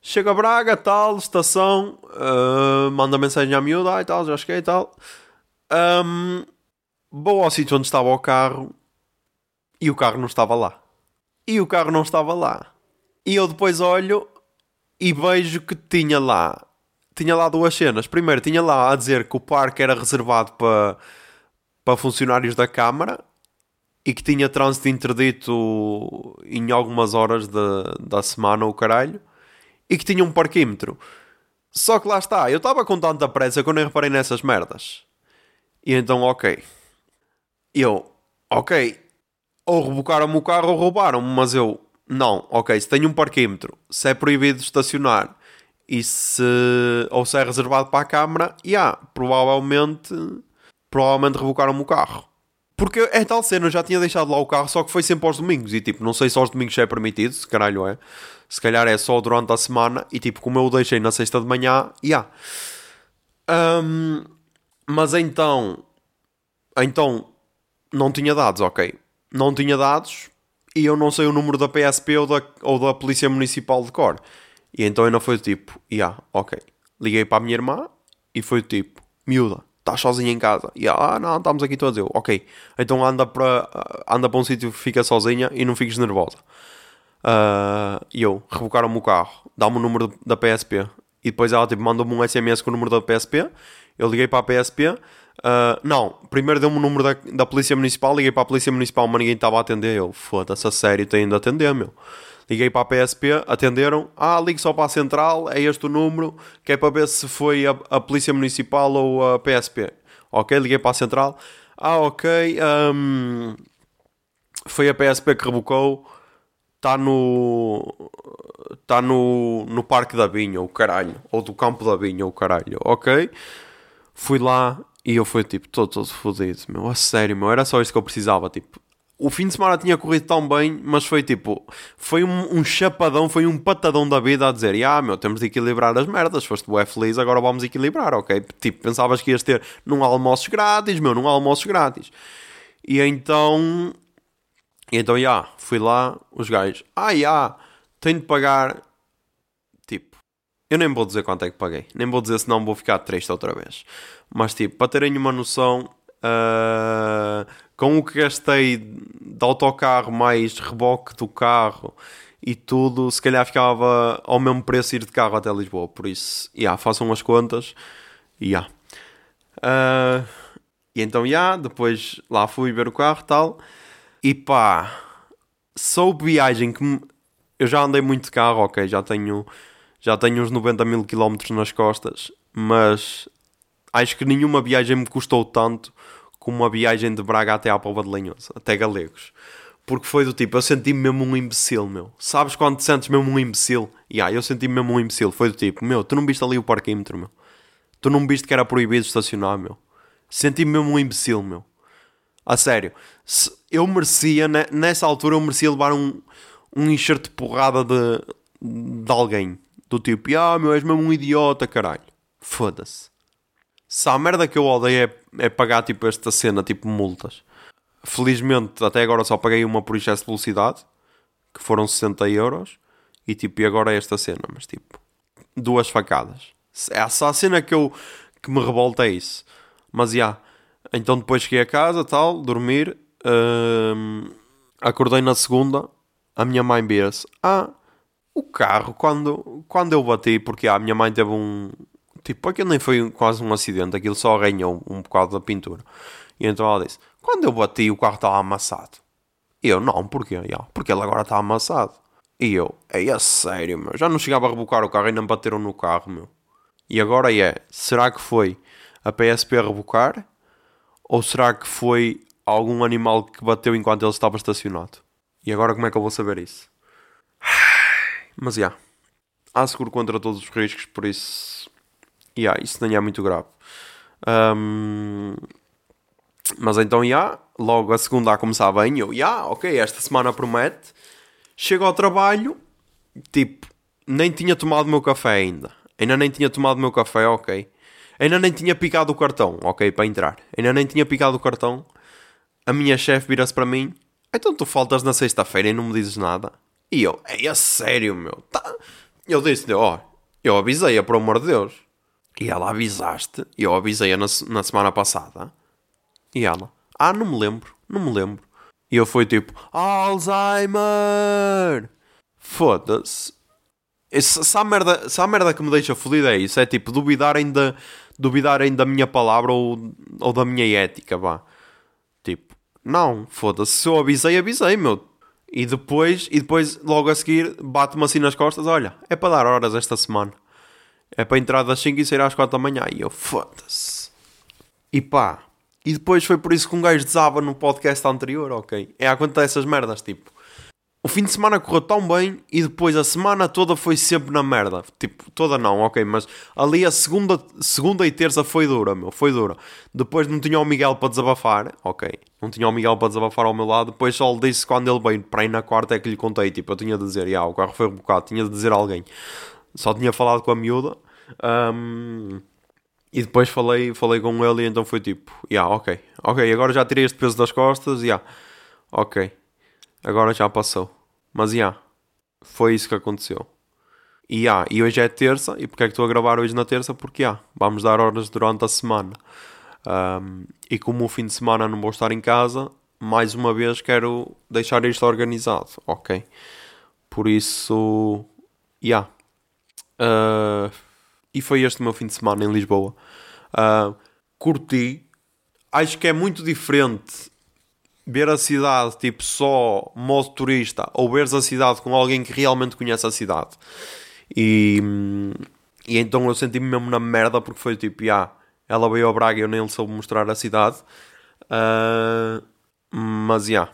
Chega a Braga, tal, estação, uh, manda mensagem à miúda e tal, já cheguei e tal. Um, vou ao sítio onde estava o carro e o carro não estava lá. E o carro não estava lá. E eu depois olho e vejo que tinha lá. Tinha lá duas cenas. Primeiro, tinha lá a dizer que o parque era reservado para, para funcionários da Câmara e que tinha trânsito interdito em algumas horas de, da semana, o caralho e que tinha um parquímetro. Só que lá está, eu estava com tanta pressa que eu nem reparei nessas merdas. E então, ok. Eu, ok. Ou rebocaram-me o carro ou roubaram-me, mas eu, não, ok. Se tenho um parquímetro, se é proibido estacionar e se. ou se é reservado para a câmara, já, yeah, provavelmente. provavelmente rebocaram-me o carro. Porque é tal cena, eu já tinha deixado lá o carro, só que foi sempre aos domingos. E tipo, não sei se aos domingos é permitido, se caralho é. Se calhar é só durante a semana. E tipo, como eu o deixei na sexta de manhã, já. Yeah. Um, mas então. Então. Não tinha dados, ok. Não tinha dados. E eu não sei o número da PSP ou da, ou da Polícia Municipal de Cor. E então ainda foi tipo, já, yeah, ok. Liguei para a minha irmã e foi tipo, miúda estás sozinha em casa. E ah, não, estamos aqui todos. Eu, ok, então anda para, anda para um sítio fica sozinha e não fiques nervosa. Uh, e eu, rebocaram-me o carro, dá-me o número da PSP. E depois ela tipo, mandou-me um SMS com o número da PSP. Eu liguei para a PSP. Uh, ah, não, primeiro deu-me o número da, da Polícia Municipal. Liguei para a Polícia Municipal, mas ninguém estava a atender. Eu, foda-se, a sério, tenho de atender, meu. Liguei para a PSP, atenderam. Ah, ligue só para a central, é este o número, que é para ver se foi a, a Polícia Municipal ou a PSP. Ok, liguei para a central. Ah, ok. Um, foi a PSP que rebocou, está no. Está no, no Parque da Vinha, o caralho. Ou do Campo da Vinha, o caralho. Ok? Fui lá e eu fui tipo, todo, todo fodido, meu. A sério, meu. Era só isto que eu precisava. Tipo, o fim de semana tinha corrido tão bem, mas foi tipo, foi um, um chapadão, foi um patadão da vida a dizer: Ah, meu, temos de equilibrar as merdas. Foste bué feliz, agora vamos equilibrar, ok? Tipo, pensavas que ias ter num almoço grátis, meu, num almoço grátis. E então, e então, já, yeah, fui lá, os gajos, ah, já, yeah, tenho de pagar, tipo, eu nem vou dizer quanto é que paguei, nem vou dizer senão vou ficar triste outra vez. Mas, tipo, para terem uma noção, uh, com o que gastei de autocarro mais reboque do carro e tudo, se calhar ficava ao mesmo preço ir de carro até Lisboa. Por isso, yeah, façam as contas. Yeah. Uh, e então, yeah, depois lá fui ver o carro e tal. E pá, sou viagem que me... eu já andei muito de carro, ok, já tenho, já tenho uns 90 mil quilómetros nas costas, mas acho que nenhuma viagem me custou tanto como uma viagem de Braga até à Pova de Lanhoso, até Galegos. Porque foi do tipo, eu senti-me mesmo um imbecil, meu. Sabes quando te sentes mesmo um imbecil? E yeah, eu senti-me mesmo um imbecil. Foi do tipo, meu, tu não viste ali o parquímetro, meu. Tu não viste que era proibido estacionar, meu. Senti-me mesmo um imbecil, meu. A sério. Eu merecia, nessa altura, eu merecia levar um, um enxerto de porrada de, de alguém. Do tipo, ah, meu, és mesmo um idiota, caralho. Foda-se. Se a merda que eu odeio é, é pagar tipo esta cena, tipo multas. Felizmente até agora só paguei uma por excesso de velocidade, que foram 60 euros. E tipo, e agora é esta cena, mas tipo, duas facadas. Essa a cena que eu que me revolta é isso. Mas já. Yeah. Então depois cheguei a casa, tal, dormir. Hum, acordei na segunda. A minha mãe vira-se. Ah, o carro, quando, quando eu bati, porque ah, a minha mãe teve um, Tipo, aquilo nem foi quase um acidente, aquilo só arranhou um bocado da pintura. E então ela disse: Quando eu bati, o carro estava amassado. E eu: Não, porquê? Yeah, porque ele agora está amassado. E eu: É a sério, meu. Já não chegava a rebocar o carro e não bateram no carro, meu. E agora é: será que foi a PSP a rebocar? Ou será que foi algum animal que bateu enquanto ele estava estacionado? E agora como é que eu vou saber isso? Mas já. Há seguro contra todos os riscos, por isso yeah, isso nem é muito grave. Um, mas então, yeah, logo a segunda a começar bem, eu, yeah, ok, esta semana promete. Chego ao trabalho, tipo, nem tinha tomado o meu café ainda. Ainda nem tinha tomado o meu café, ok. Ainda nem tinha picado o cartão, ok, para entrar. Ainda nem tinha picado o cartão. A minha chefe vira-se para mim. Então tu faltas na sexta-feira e não me dizes nada. E eu, é a sério, meu. Tá. Eu disse-lhe, ó, oh, eu avisei-a, por amor de Deus. E ela avisaste, e eu avisei-a na, na semana passada. E ela, ah, não me lembro, não me lembro. E eu fui tipo, Alzheimer! Foda-se. Se a, merda, se a merda que me deixa fodido é isso, é tipo, duvidarem da, duvidarem da minha palavra ou, ou da minha ética, vá. Tipo, não, foda-se, se eu avisei, avisei, meu. E depois, e depois logo a seguir, bate-me assim nas costas, olha, é para dar horas esta semana. É para entrar das 5 e sair às 4 da manhã. E eu, foda-se. E pá. E depois foi por isso que um gajo desaba no podcast anterior, ok? É a conta dessas merdas, tipo. O fim de semana correu tão bem e depois a semana toda foi sempre na merda. Tipo, toda não, ok, mas ali a segunda, segunda e terça foi dura, meu, foi dura. Depois não tinha o Miguel para desabafar, ok, não tinha o Miguel para desabafar ao meu lado. Depois só lhe disse quando ele veio para ir na quarta é que lhe contei, tipo, eu tinha de dizer, yeah, o carro foi um bocado, tinha de dizer a alguém só tinha falado com a miúda. Um, e depois falei, falei com ele e então foi tipo, yeah, ok, ok, agora já tirei este peso das costas, yeah, ok, agora já passou. Mas yeah, foi isso que aconteceu. E, yeah, e hoje é terça, e porque é que estou a gravar hoje na terça? Porque yeah, vamos dar horas durante a semana. Um, e como o fim de semana não vou estar em casa, mais uma vez quero deixar isto organizado, ok? Por isso, yeah, Uh, e foi este o meu fim de semana em Lisboa. Uh, curti. Acho que é muito diferente ver a cidade tipo só modo turista ou veres a cidade com alguém que realmente conhece a cidade. E, e então eu senti-me mesmo na merda porque foi tipo, ah, ela veio ao Braga e eu nem lhe soube mostrar a cidade. Uh, mas, já, yeah,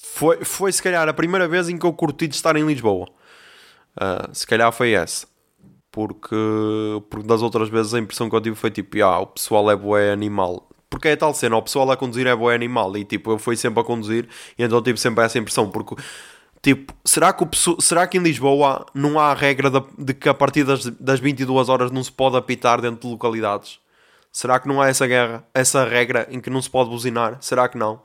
foi, foi se calhar a primeira vez em que eu curti de estar em Lisboa. Uh, se calhar foi essa. Porque, porque das outras vezes a impressão que eu tive foi tipo, ah, o pessoal é bué animal. Porque é tal cena, o pessoal a conduzir é bué animal. E tipo, eu fui sempre a conduzir e então tive sempre essa impressão. Porque, tipo, será que, o, será que em Lisboa não há a regra de, de que a partir das, das 22 horas não se pode apitar dentro de localidades? Será que não há essa guerra, essa regra em que não se pode buzinar? Será que não?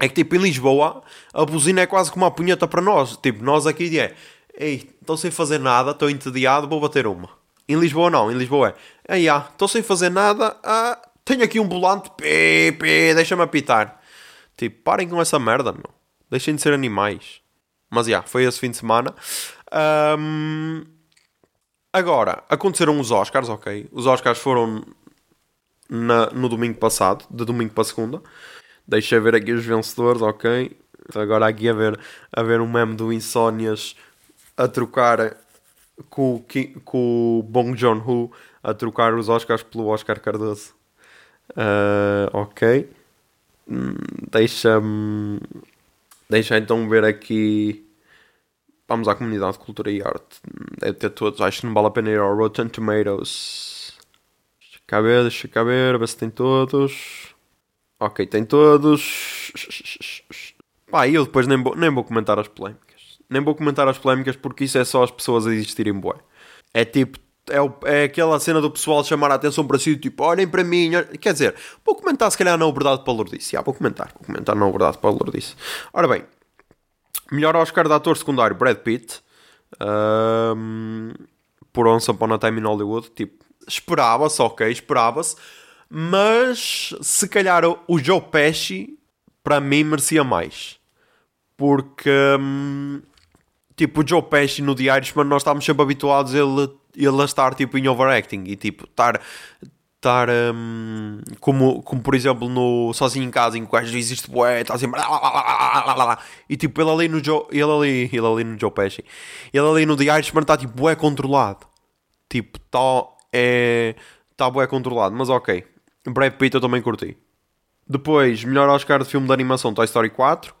É que tipo, em Lisboa, a buzina é quase como uma punheta para nós. Tipo, nós aqui é, ei, estou sem fazer nada, estou entediado, vou bater uma. Em Lisboa não, em Lisboa é, ei, ah, estou sem fazer nada, ah, tenho aqui um volante, pê, pê, deixa-me apitar. Tipo, parem com essa merda, meu. Deixem de ser animais. Mas, já, foi esse fim de semana. Um... Agora, aconteceram os Oscars, ok? Os Oscars foram na, no domingo passado, de domingo para segunda. Deixa ver aqui os vencedores, ok? Agora aqui a ver, a ver um meme do Insónias a trocar com, com o Bong Joon-ho a trocar os Oscars pelo Oscar Cardoso. Uh, ok. Hum, deixa-me. Deixa então ver aqui. Vamos à comunidade de cultura e arte. Deve ter todos. Acho que não vale a pena ir ao Rotten Tomatoes. Deixa cá ver, deixa cá ver, ver se tem todos. Ok, tem todos. Pá, eu depois nem vou, nem vou comentar as polémicas. Nem vou comentar as polémicas porque isso é só as pessoas a existirem bué. É tipo, é, o, é aquela cena do pessoal chamar a atenção para si, tipo, olhem para mim. Quer dizer, vou comentar se calhar não verdade para Lourdice. Já, vou comentar. Vou comentar não verdade para Lourdice. Ora bem, melhor Oscar de ator secundário, Brad Pitt. Um, por Once Upon a Time in Hollywood. Tipo, esperava-se, ok, esperava-se. Mas se calhar o Joe Pesci para mim merecia mais. Porque hum, tipo o Joe Pesci no The Irishman nós estávamos sempre habituados a ele, ele a estar tipo em overacting e tipo estar estar hum, como, como por exemplo no Sozinho em Casa em que o gajo existe bué, está sempre e tipo ele ali no Joe ele ali, ele ali no Joe Pesci ele ali no The Irishman está tipo bué controlado tipo está é, tá bué controlado mas ok Brad Pitt eu também curti. Depois, melhor Oscar de filme de animação Toy Story 4.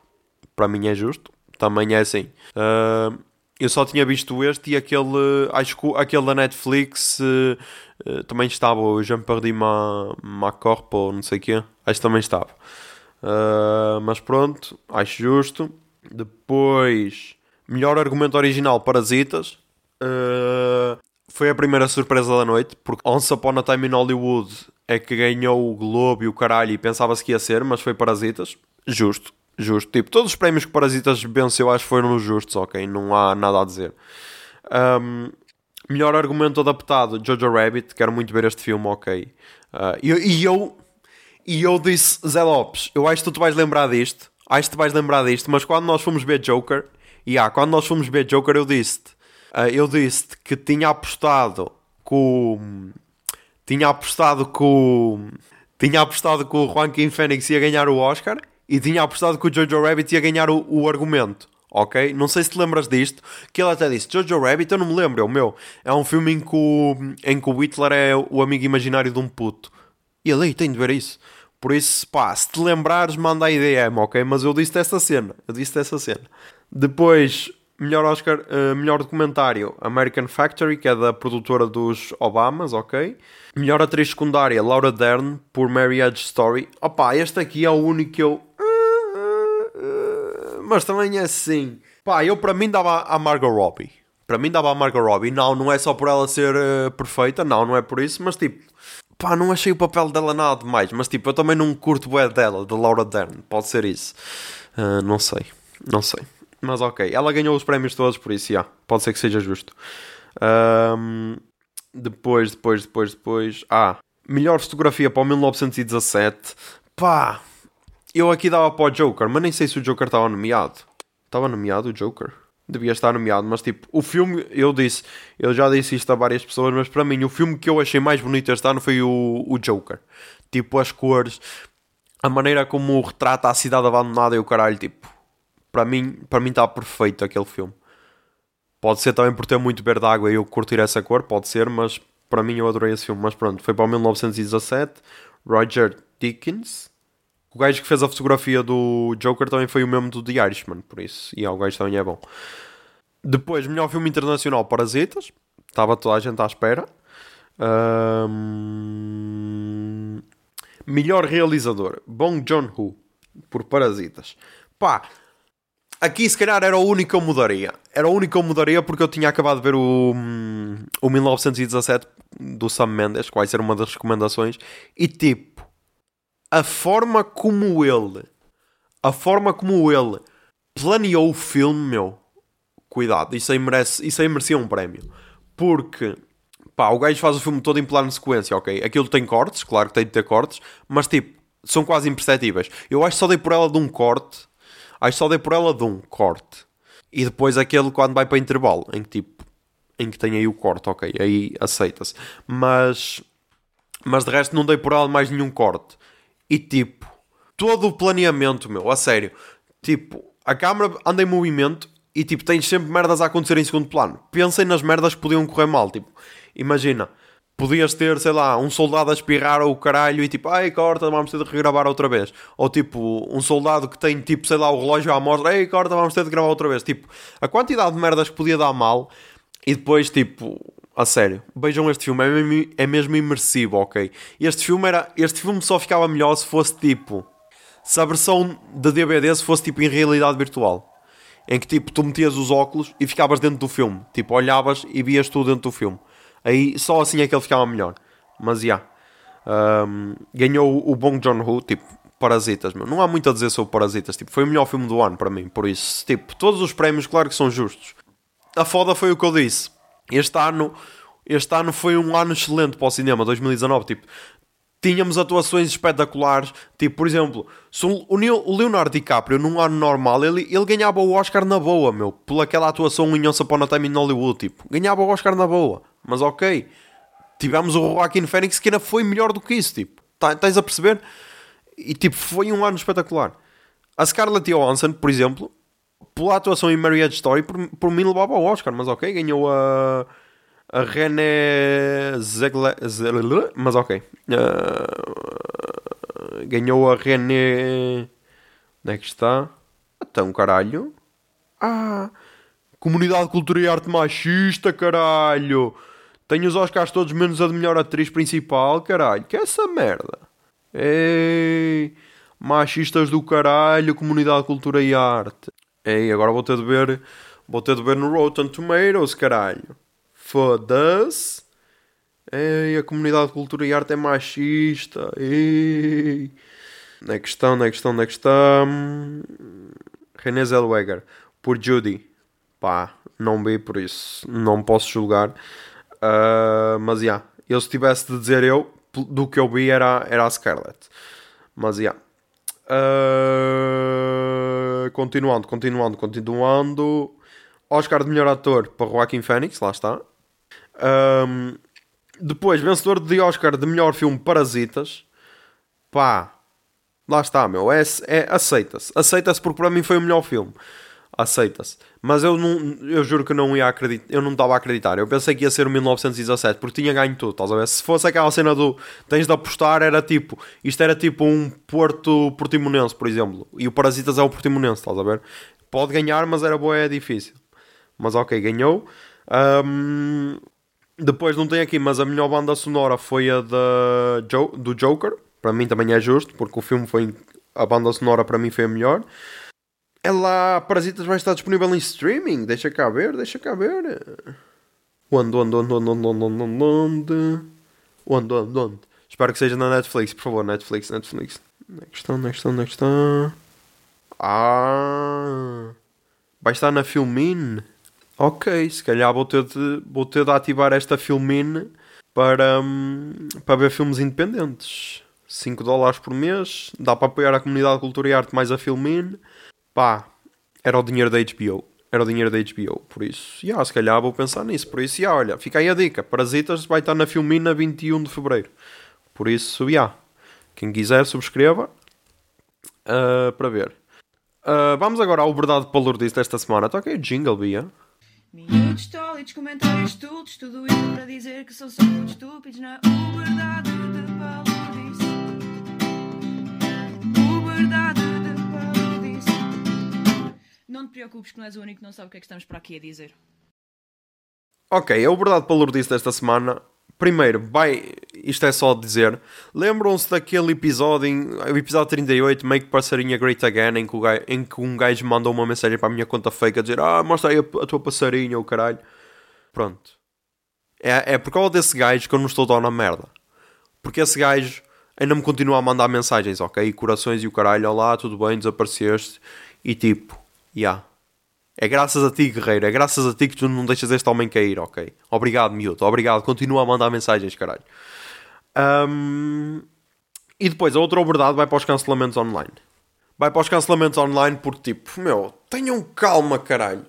Para mim é justo. Também é assim. Uh, eu só tinha visto este e aquele. Acho que aquele da Netflix uh, também estava. O Jean Perdi ma, ma Corpo ou não sei o quê. Acho que também estava. Uh, mas pronto, acho justo. Depois, melhor argumento original Parasitas. Uh, foi a primeira surpresa da noite, porque Once Upon a Time in Hollywood é que ganhou o Globo e o caralho e pensava-se que ia ser, mas foi Parasitas. Justo, justo. Tipo, todos os prémios que Parasitas venceu acho que foram justos, ok? Não há nada a dizer. Um, melhor argumento adaptado, Jojo Rabbit. Quero muito ver este filme, ok? Uh, e, e, eu e eu disse, Zé Lopes, eu acho que tu te vais lembrar disto. Acho que tu vais lembrar disto, mas quando nós fomos ver Joker, e ah, quando nós fomos ver Joker, eu disse-te, uh, eu disse que tinha apostado com tinha apostado o. Tinha apostado que o Joaquin Phoenix ia ganhar o Oscar e tinha apostado que o Jojo Rabbit ia ganhar o, o argumento. Ok? Não sei se te lembras disto. Que ele até disse: Jojo Rabbit, eu não me lembro, é o meu. É um filme em que o, em que o Hitler é o amigo imaginário de um puto. E ele, aí, tem de ver isso. Por isso, pá, se te lembrares, manda a IDM, ok? Mas eu disse dessa cena. Eu disse dessa cena. Depois, Melhor Oscar, uh, melhor documentário, American Factory, que é da produtora dos Obamas, ok? Melhor atriz secundária, Laura Dern, por Marriage Story. Opa, este aqui é o único que eu... Mas também é assim... Pá, eu para mim dava a Margot Robbie. Para mim dava a Margot Robbie. Não, não é só por ela ser uh, perfeita, não, não é por isso, mas tipo... Pá, não achei o papel dela nada demais, mas tipo, eu também não curto o dela, de Laura Dern. Pode ser isso. Uh, não sei, não sei. Mas ok, ela ganhou os prémios todos, por isso, yeah, pode ser que seja justo. Um, depois, depois, depois, depois. Ah, melhor fotografia para o 1917. Pá, eu aqui dava para o Joker, mas nem sei se o Joker estava nomeado. Estava nomeado o Joker? Devia estar nomeado, mas tipo, o filme, eu disse, eu já disse isto a várias pessoas, mas para mim o filme que eu achei mais bonito este ano foi o, o Joker. Tipo, as cores, a maneira como retrata a cidade abandonada e o caralho, tipo, para mim para mim está perfeito aquele filme pode ser também por ter muito verde água e eu curtir essa cor pode ser mas para mim eu adorei esse filme mas pronto foi para o 1917 Roger Dickens O gajo que fez a fotografia do Joker também foi o mesmo do The Irishman, por isso. E yeah, o gajo também é bom. Depois, melhor filme internacional, Parasitas. Estava toda a gente à espera. Um... Melhor realizador, Bong Joon-ho, por Parasitas. Pá, aqui se calhar era o único que eu mudaria. Era o único que eu mudaria porque eu tinha acabado de ver o, o 1917 do Sam Mendes, que vai ser uma das recomendações. E tipo, a forma como ele, a forma como ele planeou o filme, meu, cuidado, isso aí, merece, isso aí merecia um prémio. Porque pá, o gajo faz o filme todo em plano de sequência, ok? Aquilo tem cortes, claro que tem de ter cortes, mas tipo, são quase imperceptíveis. Eu acho que só dei por ela de um corte, acho que só dei por ela de um corte. E depois aquele quando vai para intervalo, em que tipo, em que tem aí o corte, ok? Aí aceita-se. Mas, mas de resto não dei por ela mais nenhum corte. E tipo, todo o planeamento, meu, a sério, tipo, a câmera anda em movimento e tipo, tens sempre merdas a acontecer em segundo plano. Pensem nas merdas que podiam correr mal, tipo, imagina, podias ter, sei lá, um soldado a espirrar o caralho e tipo, ai, corta, vamos ter de regravar outra vez. Ou tipo, um soldado que tem, tipo, sei lá, o relógio à mostra, ai, corta, vamos ter de gravar outra vez. Tipo, a quantidade de merdas que podia dar mal e depois, tipo, a sério, vejam este filme, é mesmo, é mesmo imersivo, ok? Este filme, era, este filme só ficava melhor se fosse tipo, se a versão de DVD se fosse tipo em realidade virtual. Em que tipo, tu metias os óculos e ficavas dentro do filme. Tipo, olhavas e vias tudo dentro do filme. Aí só assim é que ele ficava melhor. Mas já. Yeah. Um, ganhou o Bong Joon-ho, tipo, Parasitas, meu. Não há muito a dizer sobre Parasitas, tipo, foi o melhor filme do ano para mim, por isso, tipo, todos os prémios, claro que são justos. A foda foi o que eu disse. Este ano, este ano foi um ano excelente para o cinema, 2019, tipo, tínhamos atuações espetaculares. Tipo, por exemplo, se o Leonardo DiCaprio, num ano normal, ele, ele ganhava o Oscar na boa, meu, por aquela atuação em Once Upon a Time in Hollywood. Tipo, ganhava o Oscar na boa. Mas ok, tivemos o Joaquin Phoenix que ainda foi melhor do que isso, tipo, tá, estás a perceber? E tipo, foi um ano espetacular. A Scarlett Johansson, por exemplo, pela atuação em Marriage Story, por, por mim levava o Oscar, mas ok, ganhou a, a René Zegler, mas ok, uh, ganhou a René, onde é que está? Então, caralho, ah, Comunidade Cultura e Arte Machista, caralho. Tenho os Oscars todos menos a de melhor atriz principal, caralho. Que é essa merda? Ei, machistas do caralho, comunidade, cultura e arte. Ei, agora vou ter de ver, vou ter de ver no Rotten Tomatoes, caralho. Foda-se. Ei, a comunidade, cultura e arte é machista. Ei. Na questão, na questão, na questão. René Zellweger, por Judy. Pá, não vi por isso, não posso julgar. Uh, mas, já, yeah, eu se tivesse de dizer eu, do que eu vi era, era a Scarlett. Mas, já. Yeah. Uh, continuando, continuando, continuando. Oscar de melhor ator para Joaquim Phoenix, lá está. Um, depois, vencedor de Oscar de melhor filme Parasitas. Pá, lá está, meu. É, é aceita-se. Aceita-se porque para mim foi o melhor filme aceita-se. Mas eu, não, eu juro que não ia acreditar, eu não estava a acreditar. Eu pensei que ia ser o 1917 porque tinha ganho tudo, estás a ver? Se fosse aquela cena do tens de apostar, era tipo, isto era tipo um Porto Portimonense, por exemplo, e o Parasitas é o Portimonense, estás a ver? Pode ganhar, mas era boa, é difícil. Mas ok, ganhou. Um, depois não tem aqui, mas a melhor banda sonora foi a da jo do Joker. Para mim também é justo, porque o filme foi. A banda sonora para mim foi a melhor. Ela, Parasitas vai estar disponível em streaming. Deixa cá ver, deixa cá ver. Onde, onde, onde, onde, onde, onde, onde, onde? Onde, onde, onde? Espero que seja na Netflix, por favor, Netflix, Netflix. Next estão, next estão, next estão. Ah, vai estar na Filmin. Ok, se calhar vou ter de, vou ter de ativar esta Filmin para, um, para ver filmes independentes. 5 dólares por mês, dá para apoiar a comunidade de cultura e arte mais a Filmin pá, era o dinheiro da HBO. Era o dinheiro da HBO, por isso, yeah, se calhar vou pensar nisso. Por isso, yeah, olha, fica aí a dica: Parasitas vai estar na Filmina 21 de fevereiro. Por isso, yeah, quem quiser, subscreva uh, para ver. Uh, vamos agora ao Verdade Palurdice desta semana. Toca aí o jingle, Bia. Minutos, tólitos, comentários, tudo, tudo isso para dizer que são só muito estúpidos na Verdade de Palurdice. verdade da paludice. Não te preocupes que não és o único que não sabe o que é que estamos para aqui a dizer. Ok, a verdade palurdice desta semana. Primeiro, vai, isto é só dizer. Lembram-se daquele episódio, em, o episódio 38, Make Passarinha Great Again, em que, o gajo, em que um gajo mandou uma mensagem para a minha conta fake a dizer: Ah, mostra aí a, a tua passarinha, o caralho. Pronto. É, é por causa desse gajo que eu não estou tão na merda. Porque esse gajo ainda me continua a mandar mensagens, ok? Corações e o caralho, olá, tudo bem, desapareceste. E tipo. Yeah. É graças a ti, guerreiro. É graças a ti que tu não deixas este homem cair, ok? Obrigado, miúdo. Obrigado. Continua a mandar mensagens, caralho. Um... E depois, a outra verdade vai para os cancelamentos online. Vai para os cancelamentos online porque, tipo, meu, tenham calma, caralho.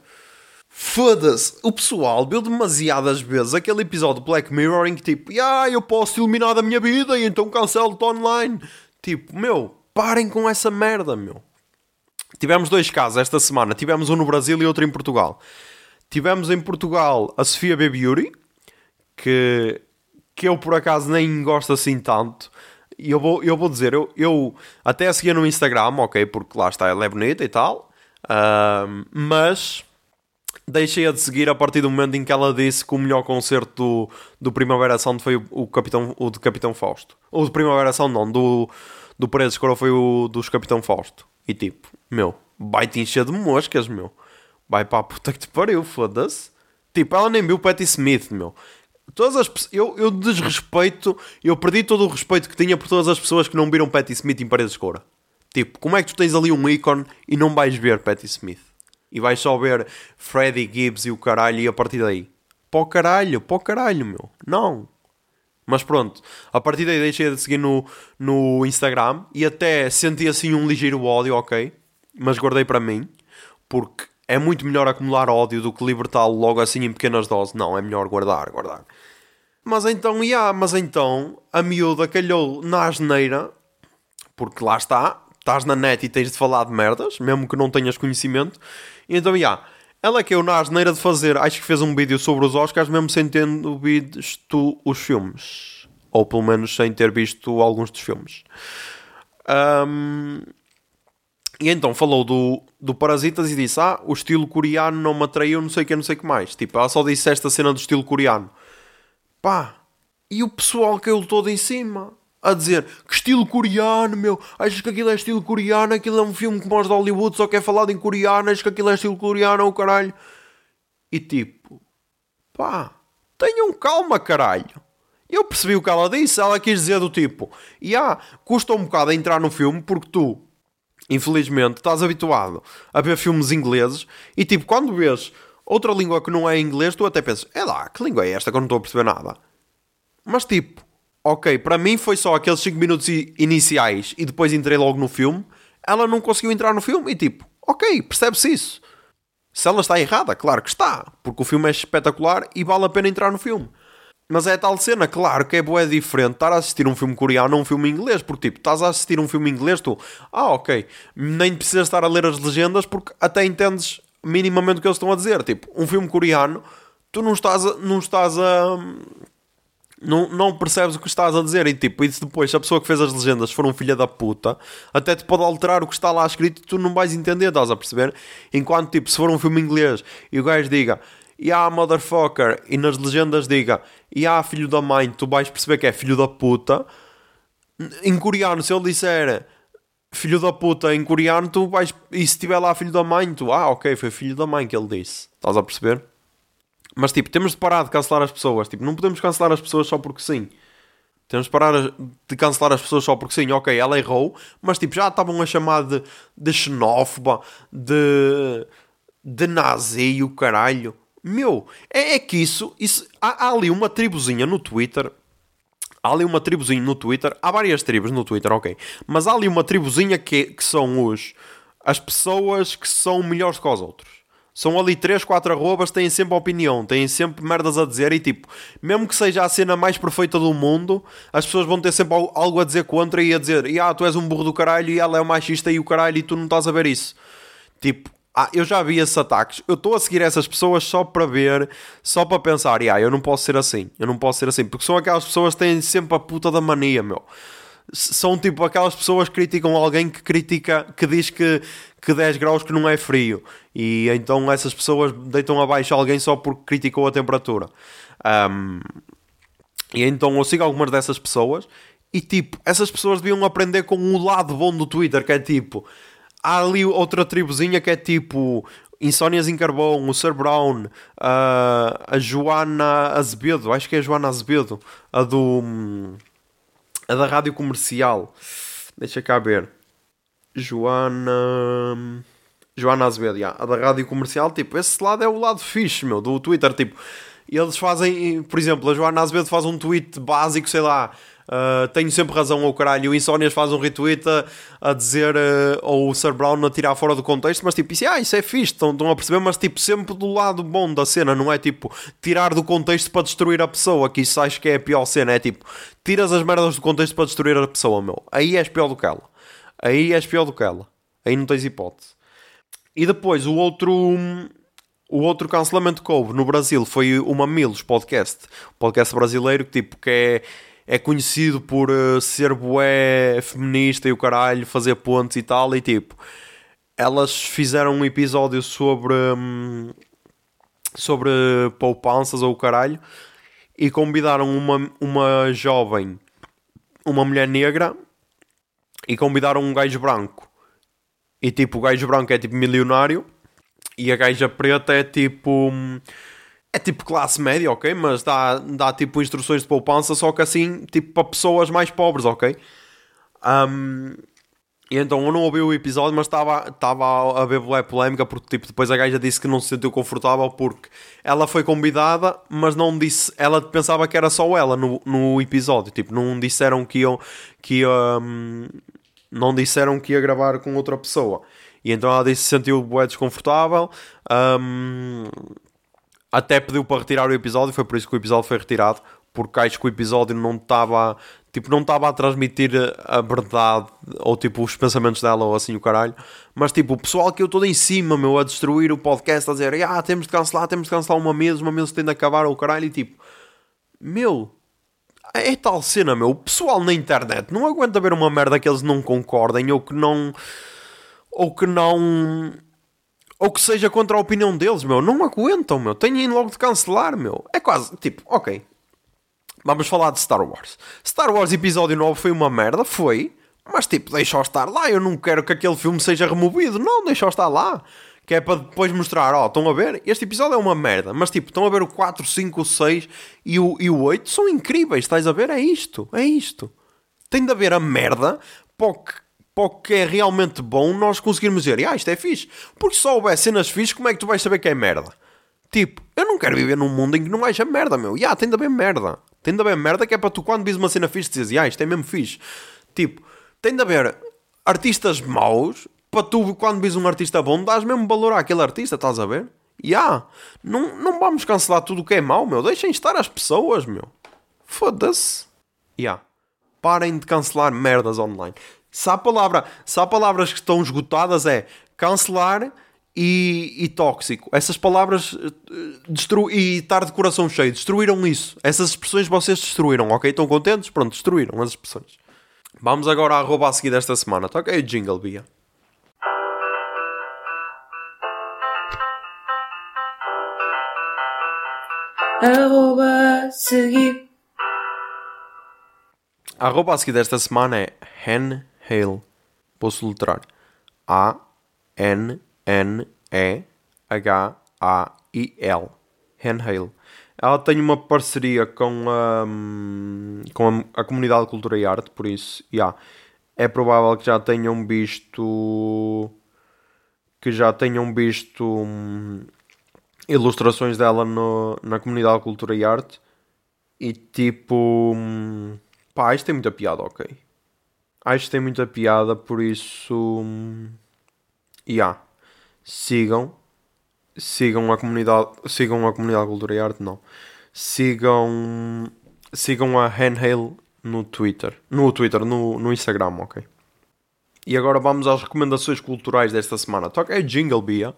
Foda-se, o pessoal viu demasiadas vezes aquele episódio de Black Mirror em que tipo, ah, eu posso eliminar da minha vida e então cancelo-te online. Tipo, meu, parem com essa merda, meu. Tivemos dois casos esta semana. Tivemos um no Brasil e outro em Portugal. Tivemos em Portugal a Sofia B. Beauty, que, que eu por acaso nem gosto assim tanto. E eu vou, eu vou dizer, eu, eu até a seguia no Instagram, ok, porque lá está, ela é bonita e tal. Uh, mas deixei-a de seguir a partir do momento em que ela disse que o melhor concerto do, do Primavera Sound foi o, o, Capitão, o de Capitão Fausto. O de Primavera Sound não, do, do Paredes Coro foi o dos Capitão Fausto. E tipo, meu, vai-te encher de moscas, meu. Vai para a puta que te pariu, foda-se. Tipo, ela nem viu Patti Smith, meu. Todas as eu, eu desrespeito, eu perdi todo o respeito que tinha por todas as pessoas que não viram Patti Smith em Paredes Cora. Tipo, como é que tu tens ali um ícone e não vais ver Patti Smith? E vais só ver Freddie Gibbs e o caralho e a partir daí. Pó caralho, pó caralho, meu. Não. Mas pronto, a partir daí deixei de seguir no, no Instagram e até senti assim um ligeiro ódio, ok? Mas guardei para mim, porque é muito melhor acumular ódio do que libertá-lo logo assim em pequenas doses. Não, é melhor guardar, guardar. Mas então, ia, yeah, mas então, a miúda calhou na asneira, porque lá está, estás na net e tens de falar de merdas, mesmo que não tenhas conhecimento. E então, ia, yeah, ela é que eu na asneira de fazer, acho que fez um vídeo sobre os Oscars, mesmo sem ter visto os filmes. Ou pelo menos sem ter visto alguns dos filmes. Um, e então falou do, do Parasitas e disse: Ah, o estilo coreano não me atraiu, não sei o que, não sei o que mais. Tipo, ela só disse esta cena do estilo coreano. Pá, e o pessoal caiu todo em cima a dizer que estilo coreano, meu, achas que aquilo é estilo coreano, aquilo é um filme como os de Hollywood, só que é falado em coreano, achas que aquilo é estilo coreano, o caralho. E tipo, pá, tenham calma, caralho. Eu percebi o que ela disse, ela quis dizer do tipo, e yeah, custa um bocado entrar no filme porque tu, infelizmente, estás habituado a ver filmes ingleses e tipo, quando vês outra língua que não é inglês, tu até pensas, é lá, que língua é esta que eu não estou a perceber nada. Mas tipo, ok, para mim foi só aqueles 5 minutos iniciais e depois entrei logo no filme. Ela não conseguiu entrar no filme e tipo, ok, percebe-se isso. Se ela está errada, claro que está, porque o filme é espetacular e vale a pena entrar no filme. Mas é tal cena, claro que é boa, é diferente estar a assistir um filme coreano ou um filme inglês, porque tipo, estás a assistir um filme inglês, tu, ah, ok, nem precisas estar a ler as legendas porque até entendes minimamente o que eles estão a dizer. Tipo, um filme coreano, tu não estás a, não estás a, não, não percebes o que estás a dizer e tipo, e depois se a pessoa que fez as legendas for um filho da puta, até te pode alterar o que está lá escrito e tu não vais entender, estás a perceber? Enquanto tipo, se for um filme inglês e o gajo diga Yeah, motherfucker, e nas legendas diga Yeah, filho da mãe, tu vais perceber que é filho da puta. Em coreano, se ele disser filho da puta em coreano, tu vais. E se tiver lá filho da mãe, tu, ah, ok, foi filho da mãe que ele disse. Estás a perceber? Mas tipo, temos de parar de cancelar as pessoas. Tipo, não podemos cancelar as pessoas só porque sim. Temos de parar de cancelar as pessoas só porque sim. Ok, ela errou, mas tipo, já estavam a chamar de, de xenófoba, de, de nazi o caralho. Meu, é, é que isso, isso há, há, ali uma tribuzinha no Twitter. Há ali uma tribuzinha no Twitter. Há várias tribos no Twitter, ok. Mas há ali uma tribuzinha que, que são os, as pessoas que são melhores que os outros. São ali 3, 4 arrobas, têm sempre opinião, têm sempre merdas a dizer e tipo, mesmo que seja a cena mais perfeita do mundo, as pessoas vão ter sempre algo a dizer contra e a dizer, e ah, tu és um burro do caralho e ela é o machista e o caralho e tu não estás a ver isso. Tipo, ah, eu já vi esses ataques. Eu estou a seguir essas pessoas só para ver, só para pensar, ah, eu não posso ser assim, eu não posso ser assim, porque são aquelas pessoas que têm sempre a puta da mania, meu. São tipo aquelas pessoas que criticam alguém que critica, que diz que, que 10 graus que não é frio. E então essas pessoas deitam abaixo alguém só porque criticou a temperatura. Ahm, e então eu sigo algumas dessas pessoas e tipo, essas pessoas deviam aprender com o lado bom do Twitter, que é tipo, há ali outra tribuzinha que é tipo Insónias em Carvão, o Sir Brown, a, a Joana Azevedo, acho que é a Joana Azevedo, a do a da rádio comercial. Deixa cá ver. Joana. Joana Azevedo, já. a da rádio comercial, tipo, esse lado é o lado fixe, meu, do Twitter, tipo, eles fazem, por exemplo, a Joana Azevedo faz um tweet básico, sei lá, uh, tenho sempre razão ao caralho, o Insónias faz um retweet a, a dizer, uh, ou o Sir Brown a tirar fora do contexto, mas tipo, isso, ah, isso é fixe, estão, estão a perceber, mas tipo, sempre do lado bom da cena, não é tipo, tirar do contexto para destruir a pessoa, que isso acho que é a pior cena, é tipo, tiras as merdas do contexto para destruir a pessoa, meu, aí és pior do que ela, aí és pior do que ela, aí não tens hipótese. E depois o outro o outro cancelamento que houve no Brasil foi o Mamilos Podcast, podcast brasileiro que tipo que é, é conhecido por uh, ser bué feminista e o caralho, fazer pontos e tal, e tipo elas fizeram um episódio sobre hum, sobre poupanças ou o caralho e convidaram uma, uma jovem, uma mulher negra e convidaram um gajo branco. E tipo, o gajo branco é tipo milionário e a gaja preta é tipo. É tipo classe média, ok? Mas dá, dá tipo instruções de poupança, só que assim, tipo para pessoas mais pobres, ok? Um, e então eu não ouvi o episódio, mas estava estava a haver bué polémica porque tipo, depois a gaja disse que não se sentiu confortável porque ela foi convidada, mas não disse. Ela pensava que era só ela no, no episódio. Tipo, não disseram que iam. Que, iam não disseram que ia gravar com outra pessoa. E então ela disse que se sentiu bué desconfortável. Um, até pediu para retirar o episódio, foi por isso que o episódio foi retirado, porque acho que o episódio não estava, tipo, não estava a transmitir a verdade, ou tipo, os pensamentos dela, ou assim o caralho. Mas tipo, o pessoal que eu todo em cima, meu, a destruir o podcast, a dizer, ah, temos de cancelar, temos de cancelar uma mesa, uma mesa tem de acabar, ou caralho, e tipo, meu, é tal cena, meu. O pessoal na internet não aguenta ver uma merda que eles não concordem ou que não. Ou que não. Ou que seja contra a opinião deles, meu. Não aguentam, meu. Têm logo de cancelar, meu. É quase tipo, ok. Vamos falar de Star Wars. Star Wars Episódio 9 foi uma merda, foi. Mas tipo, deixa-o estar lá. Eu não quero que aquele filme seja removido. Não, deixa-o estar lá. Que é para depois mostrar, ó, estão a ver? Este episódio é uma merda, mas tipo, estão a ver o 4, 5, o 6 e o, e o 8 são incríveis, estás a ver? É isto, é isto. Tem de haver a merda para que, para o que é realmente bom nós conseguirmos dizer, ah, isto é fixe. Porque se só houver cenas fixe, como é que tu vais saber que é merda? Tipo, eu não quero viver num mundo em que não haja merda, meu. Ya, tem de haver merda. Tem de haver merda que é para tu, quando vis uma cena fixe, dizes, ah, isto é mesmo fixe. Tipo, tem de haver artistas maus para tu, quando vis um artista bom, dás mesmo valor àquele artista, estás a ver? Ya, não, não vamos cancelar tudo o que é mau, meu. Deixem estar as pessoas, meu. Foda-se. Ya. Parem de cancelar merdas online. Se há, palavra, se há palavras que estão esgotadas, é cancelar e, e tóxico. Essas palavras eh, destru e estar de coração cheio destruíram isso. Essas expressões vocês destruíram, ok? Estão contentes? Pronto, destruíram as expressões. Vamos agora à arroba a seguir desta semana. Toca aí o jingle, Bia. Arroba seguir. A arroba a seguir desta semana é Henhale. Vou soletrar. A-N-N-E-H-A-I-L. Henhale. Ela tem uma parceria com a, com a, a comunidade de cultura e arte, por isso, yeah, é provável que já tenham visto que já tenham visto hum, ilustrações dela no, na comunidade de cultura e arte e tipo hum, pá, isto tem muita piada, ok acho que tem muita piada por isso hum, yeah. sigam. Sigam a comunidade sigam a comunidade de cultura e arte não. Sigam sigam a Handhale no Twitter. No Twitter, no, no Instagram, ok. E agora vamos às recomendações culturais desta semana. Toca aí Jingle Bia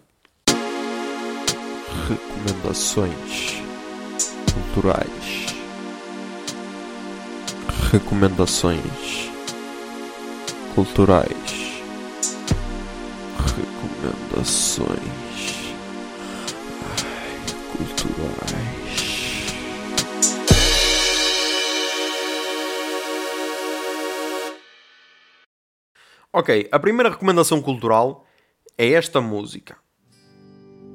recomendações culturais. Recomendações culturais. Recomendações Ai, culturais. Ok, a primeira recomendação cultural é esta música.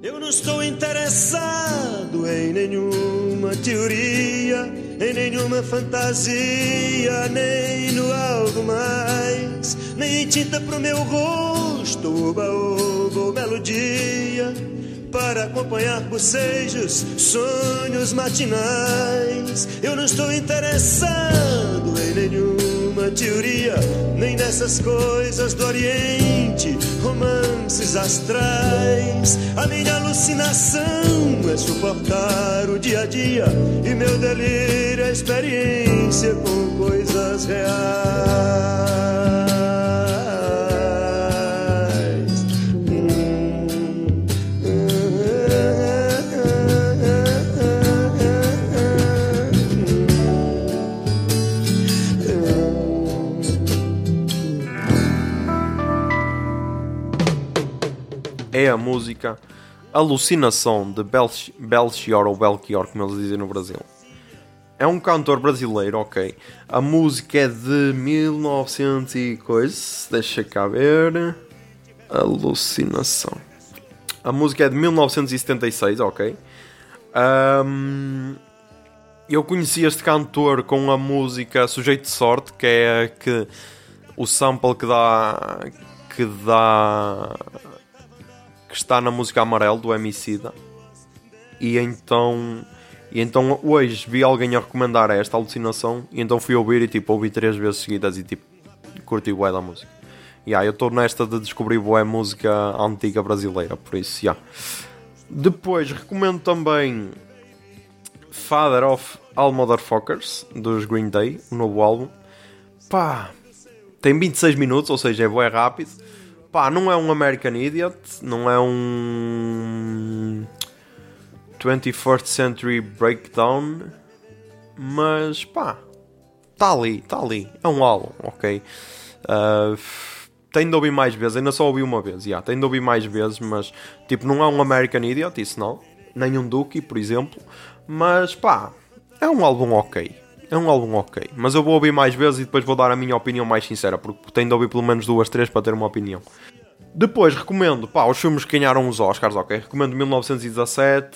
Eu não estou interessado em nenhuma teoria, em nenhuma fantasia, nem no algo mais, nem em tinta pro meu rosto, oba, oba, melodia, para acompanhar bocejos, sonhos matinais. Eu não estou interessado em nenhuma teoria, nem nessas coisas do Oriente, romances astrais. A minha alucinação é suportar o dia a dia e meu delírio é experiência com coisas reais. É a música Alucinação de Belch Belchior ou Belchior, como eles dizem no Brasil. É um cantor brasileiro, ok. A música é de 1900 e coisa. Deixa cá ver. Alucinação. A música é de 1976, ok. Ahm, eu conheci este cantor com a música Sujeito de Sorte, que é que o sample que dá que dá que está na música Amarelo do Emicida. E então, e então hoje vi alguém a recomendar esta alucinação e então fui ouvir e tipo ouvi três vezes seguidas e tipo curti bué da música. Yeah, eu estou nesta de descobrir boa música antiga brasileira, por isso, yeah. Depois recomendo também Father of All Motherfuckers dos Green Day, o novo álbum. Pá, tem 26 minutos, ou seja, é bué rápido. Pá, não é um American Idiot, não é um 21st Century Breakdown, mas pá, está ali, está ali. É um álbum, ok? Uh, tenho de ouvir mais vezes, ainda só ouvi uma vez, yeah, tenho de ouvir mais vezes, mas tipo, não é um American Idiot, isso não, nem um Dookie, por exemplo, mas pá, é um álbum ok. É um álbum ok, mas eu vou ouvir mais vezes e depois vou dar a minha opinião mais sincera, porque tenho de ouvir pelo menos duas, três para ter uma opinião. Depois recomendo, pá, os filmes que ganharam os Oscars, ok? Recomendo 1917,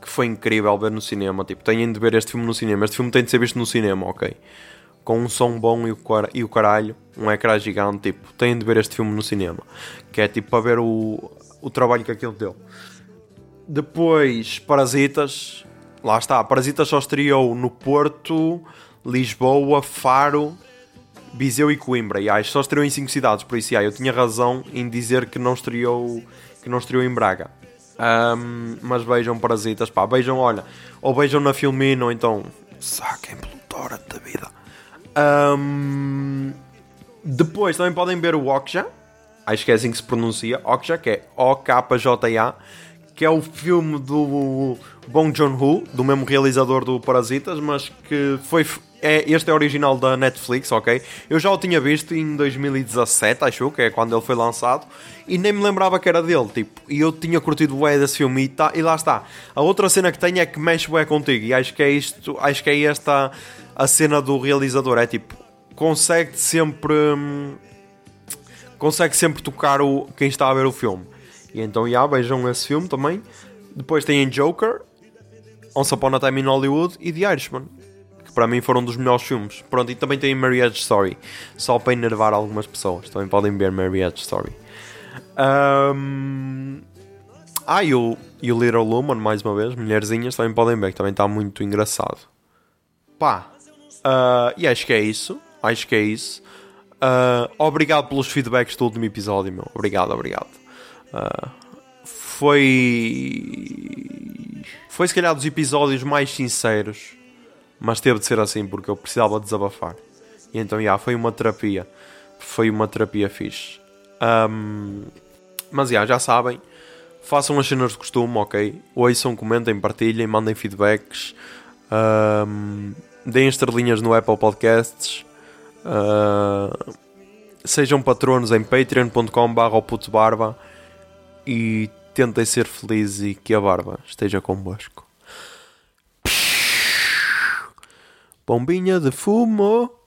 que foi incrível ver no cinema. Tipo, têm de ver este filme no cinema. Este filme tem de ser visto no cinema, ok? Com um som bom e o, car e o caralho, um ecrã gigante, tipo, têm de ver este filme no cinema. Que é tipo para ver o, o trabalho que aquilo deu. Depois, Parasitas. Lá está, Parasitas só estreou no Porto, Lisboa, Faro, Viseu e Coimbra. E ah, só estreou em 5 cidades, por isso ah, eu tinha razão em dizer que não estreou, que não estreou em Braga. Um, mas vejam Parasitas, pá, vejam, olha, ou vejam na Filmino, ou então saquem pelo torrent da vida. Um, depois também podem ver o Okja, acho que que se pronuncia, Okja, que é O-K-J-A, que é o filme do Bong Joon-ho, do mesmo realizador do Parasitas, mas que foi é, este é original da Netflix, ok? Eu já o tinha visto em 2017, acho que é quando ele foi lançado, e nem me lembrava que era dele, tipo, e eu tinha curtido o desse filme e, tá, e lá está. A outra cena que tem é que mexe bué contigo, e acho que é isto, acho que é esta a cena do realizador, é tipo, consegue sempre hum, consegue sempre tocar o, quem está a ver o filme. E então, já, vejam esse filme também. Depois tem Joker, Once Upon a Time in Hollywood e The Irishman, que para mim foram dos melhores filmes. Pronto, e também tem Marriage Story, só para enervar algumas pessoas. Também podem ver Marriage Story. Um... Ah, e o, e o Little Woman, mais uma vez, Mulherzinhas, também podem ver, que também está muito engraçado. Pá, uh, e acho que é isso. Acho que é isso. Uh, obrigado pelos feedbacks do último episódio, meu. Obrigado, obrigado. Uh, foi. Foi se calhar dos episódios mais sinceros, mas teve de ser assim porque eu precisava desabafar. E então, já, foi uma terapia. Foi uma terapia fixe. Um, mas já, já sabem. Façam as cenas de costume, ok? Ouçam, comentem, partilhem, mandem feedbacks. Um, deem estrelinhas no Apple Podcasts. Uh, sejam patronos em patreon.com.br barba e tentem ser felizes e que a barba esteja convosco. Bombinha de fumo.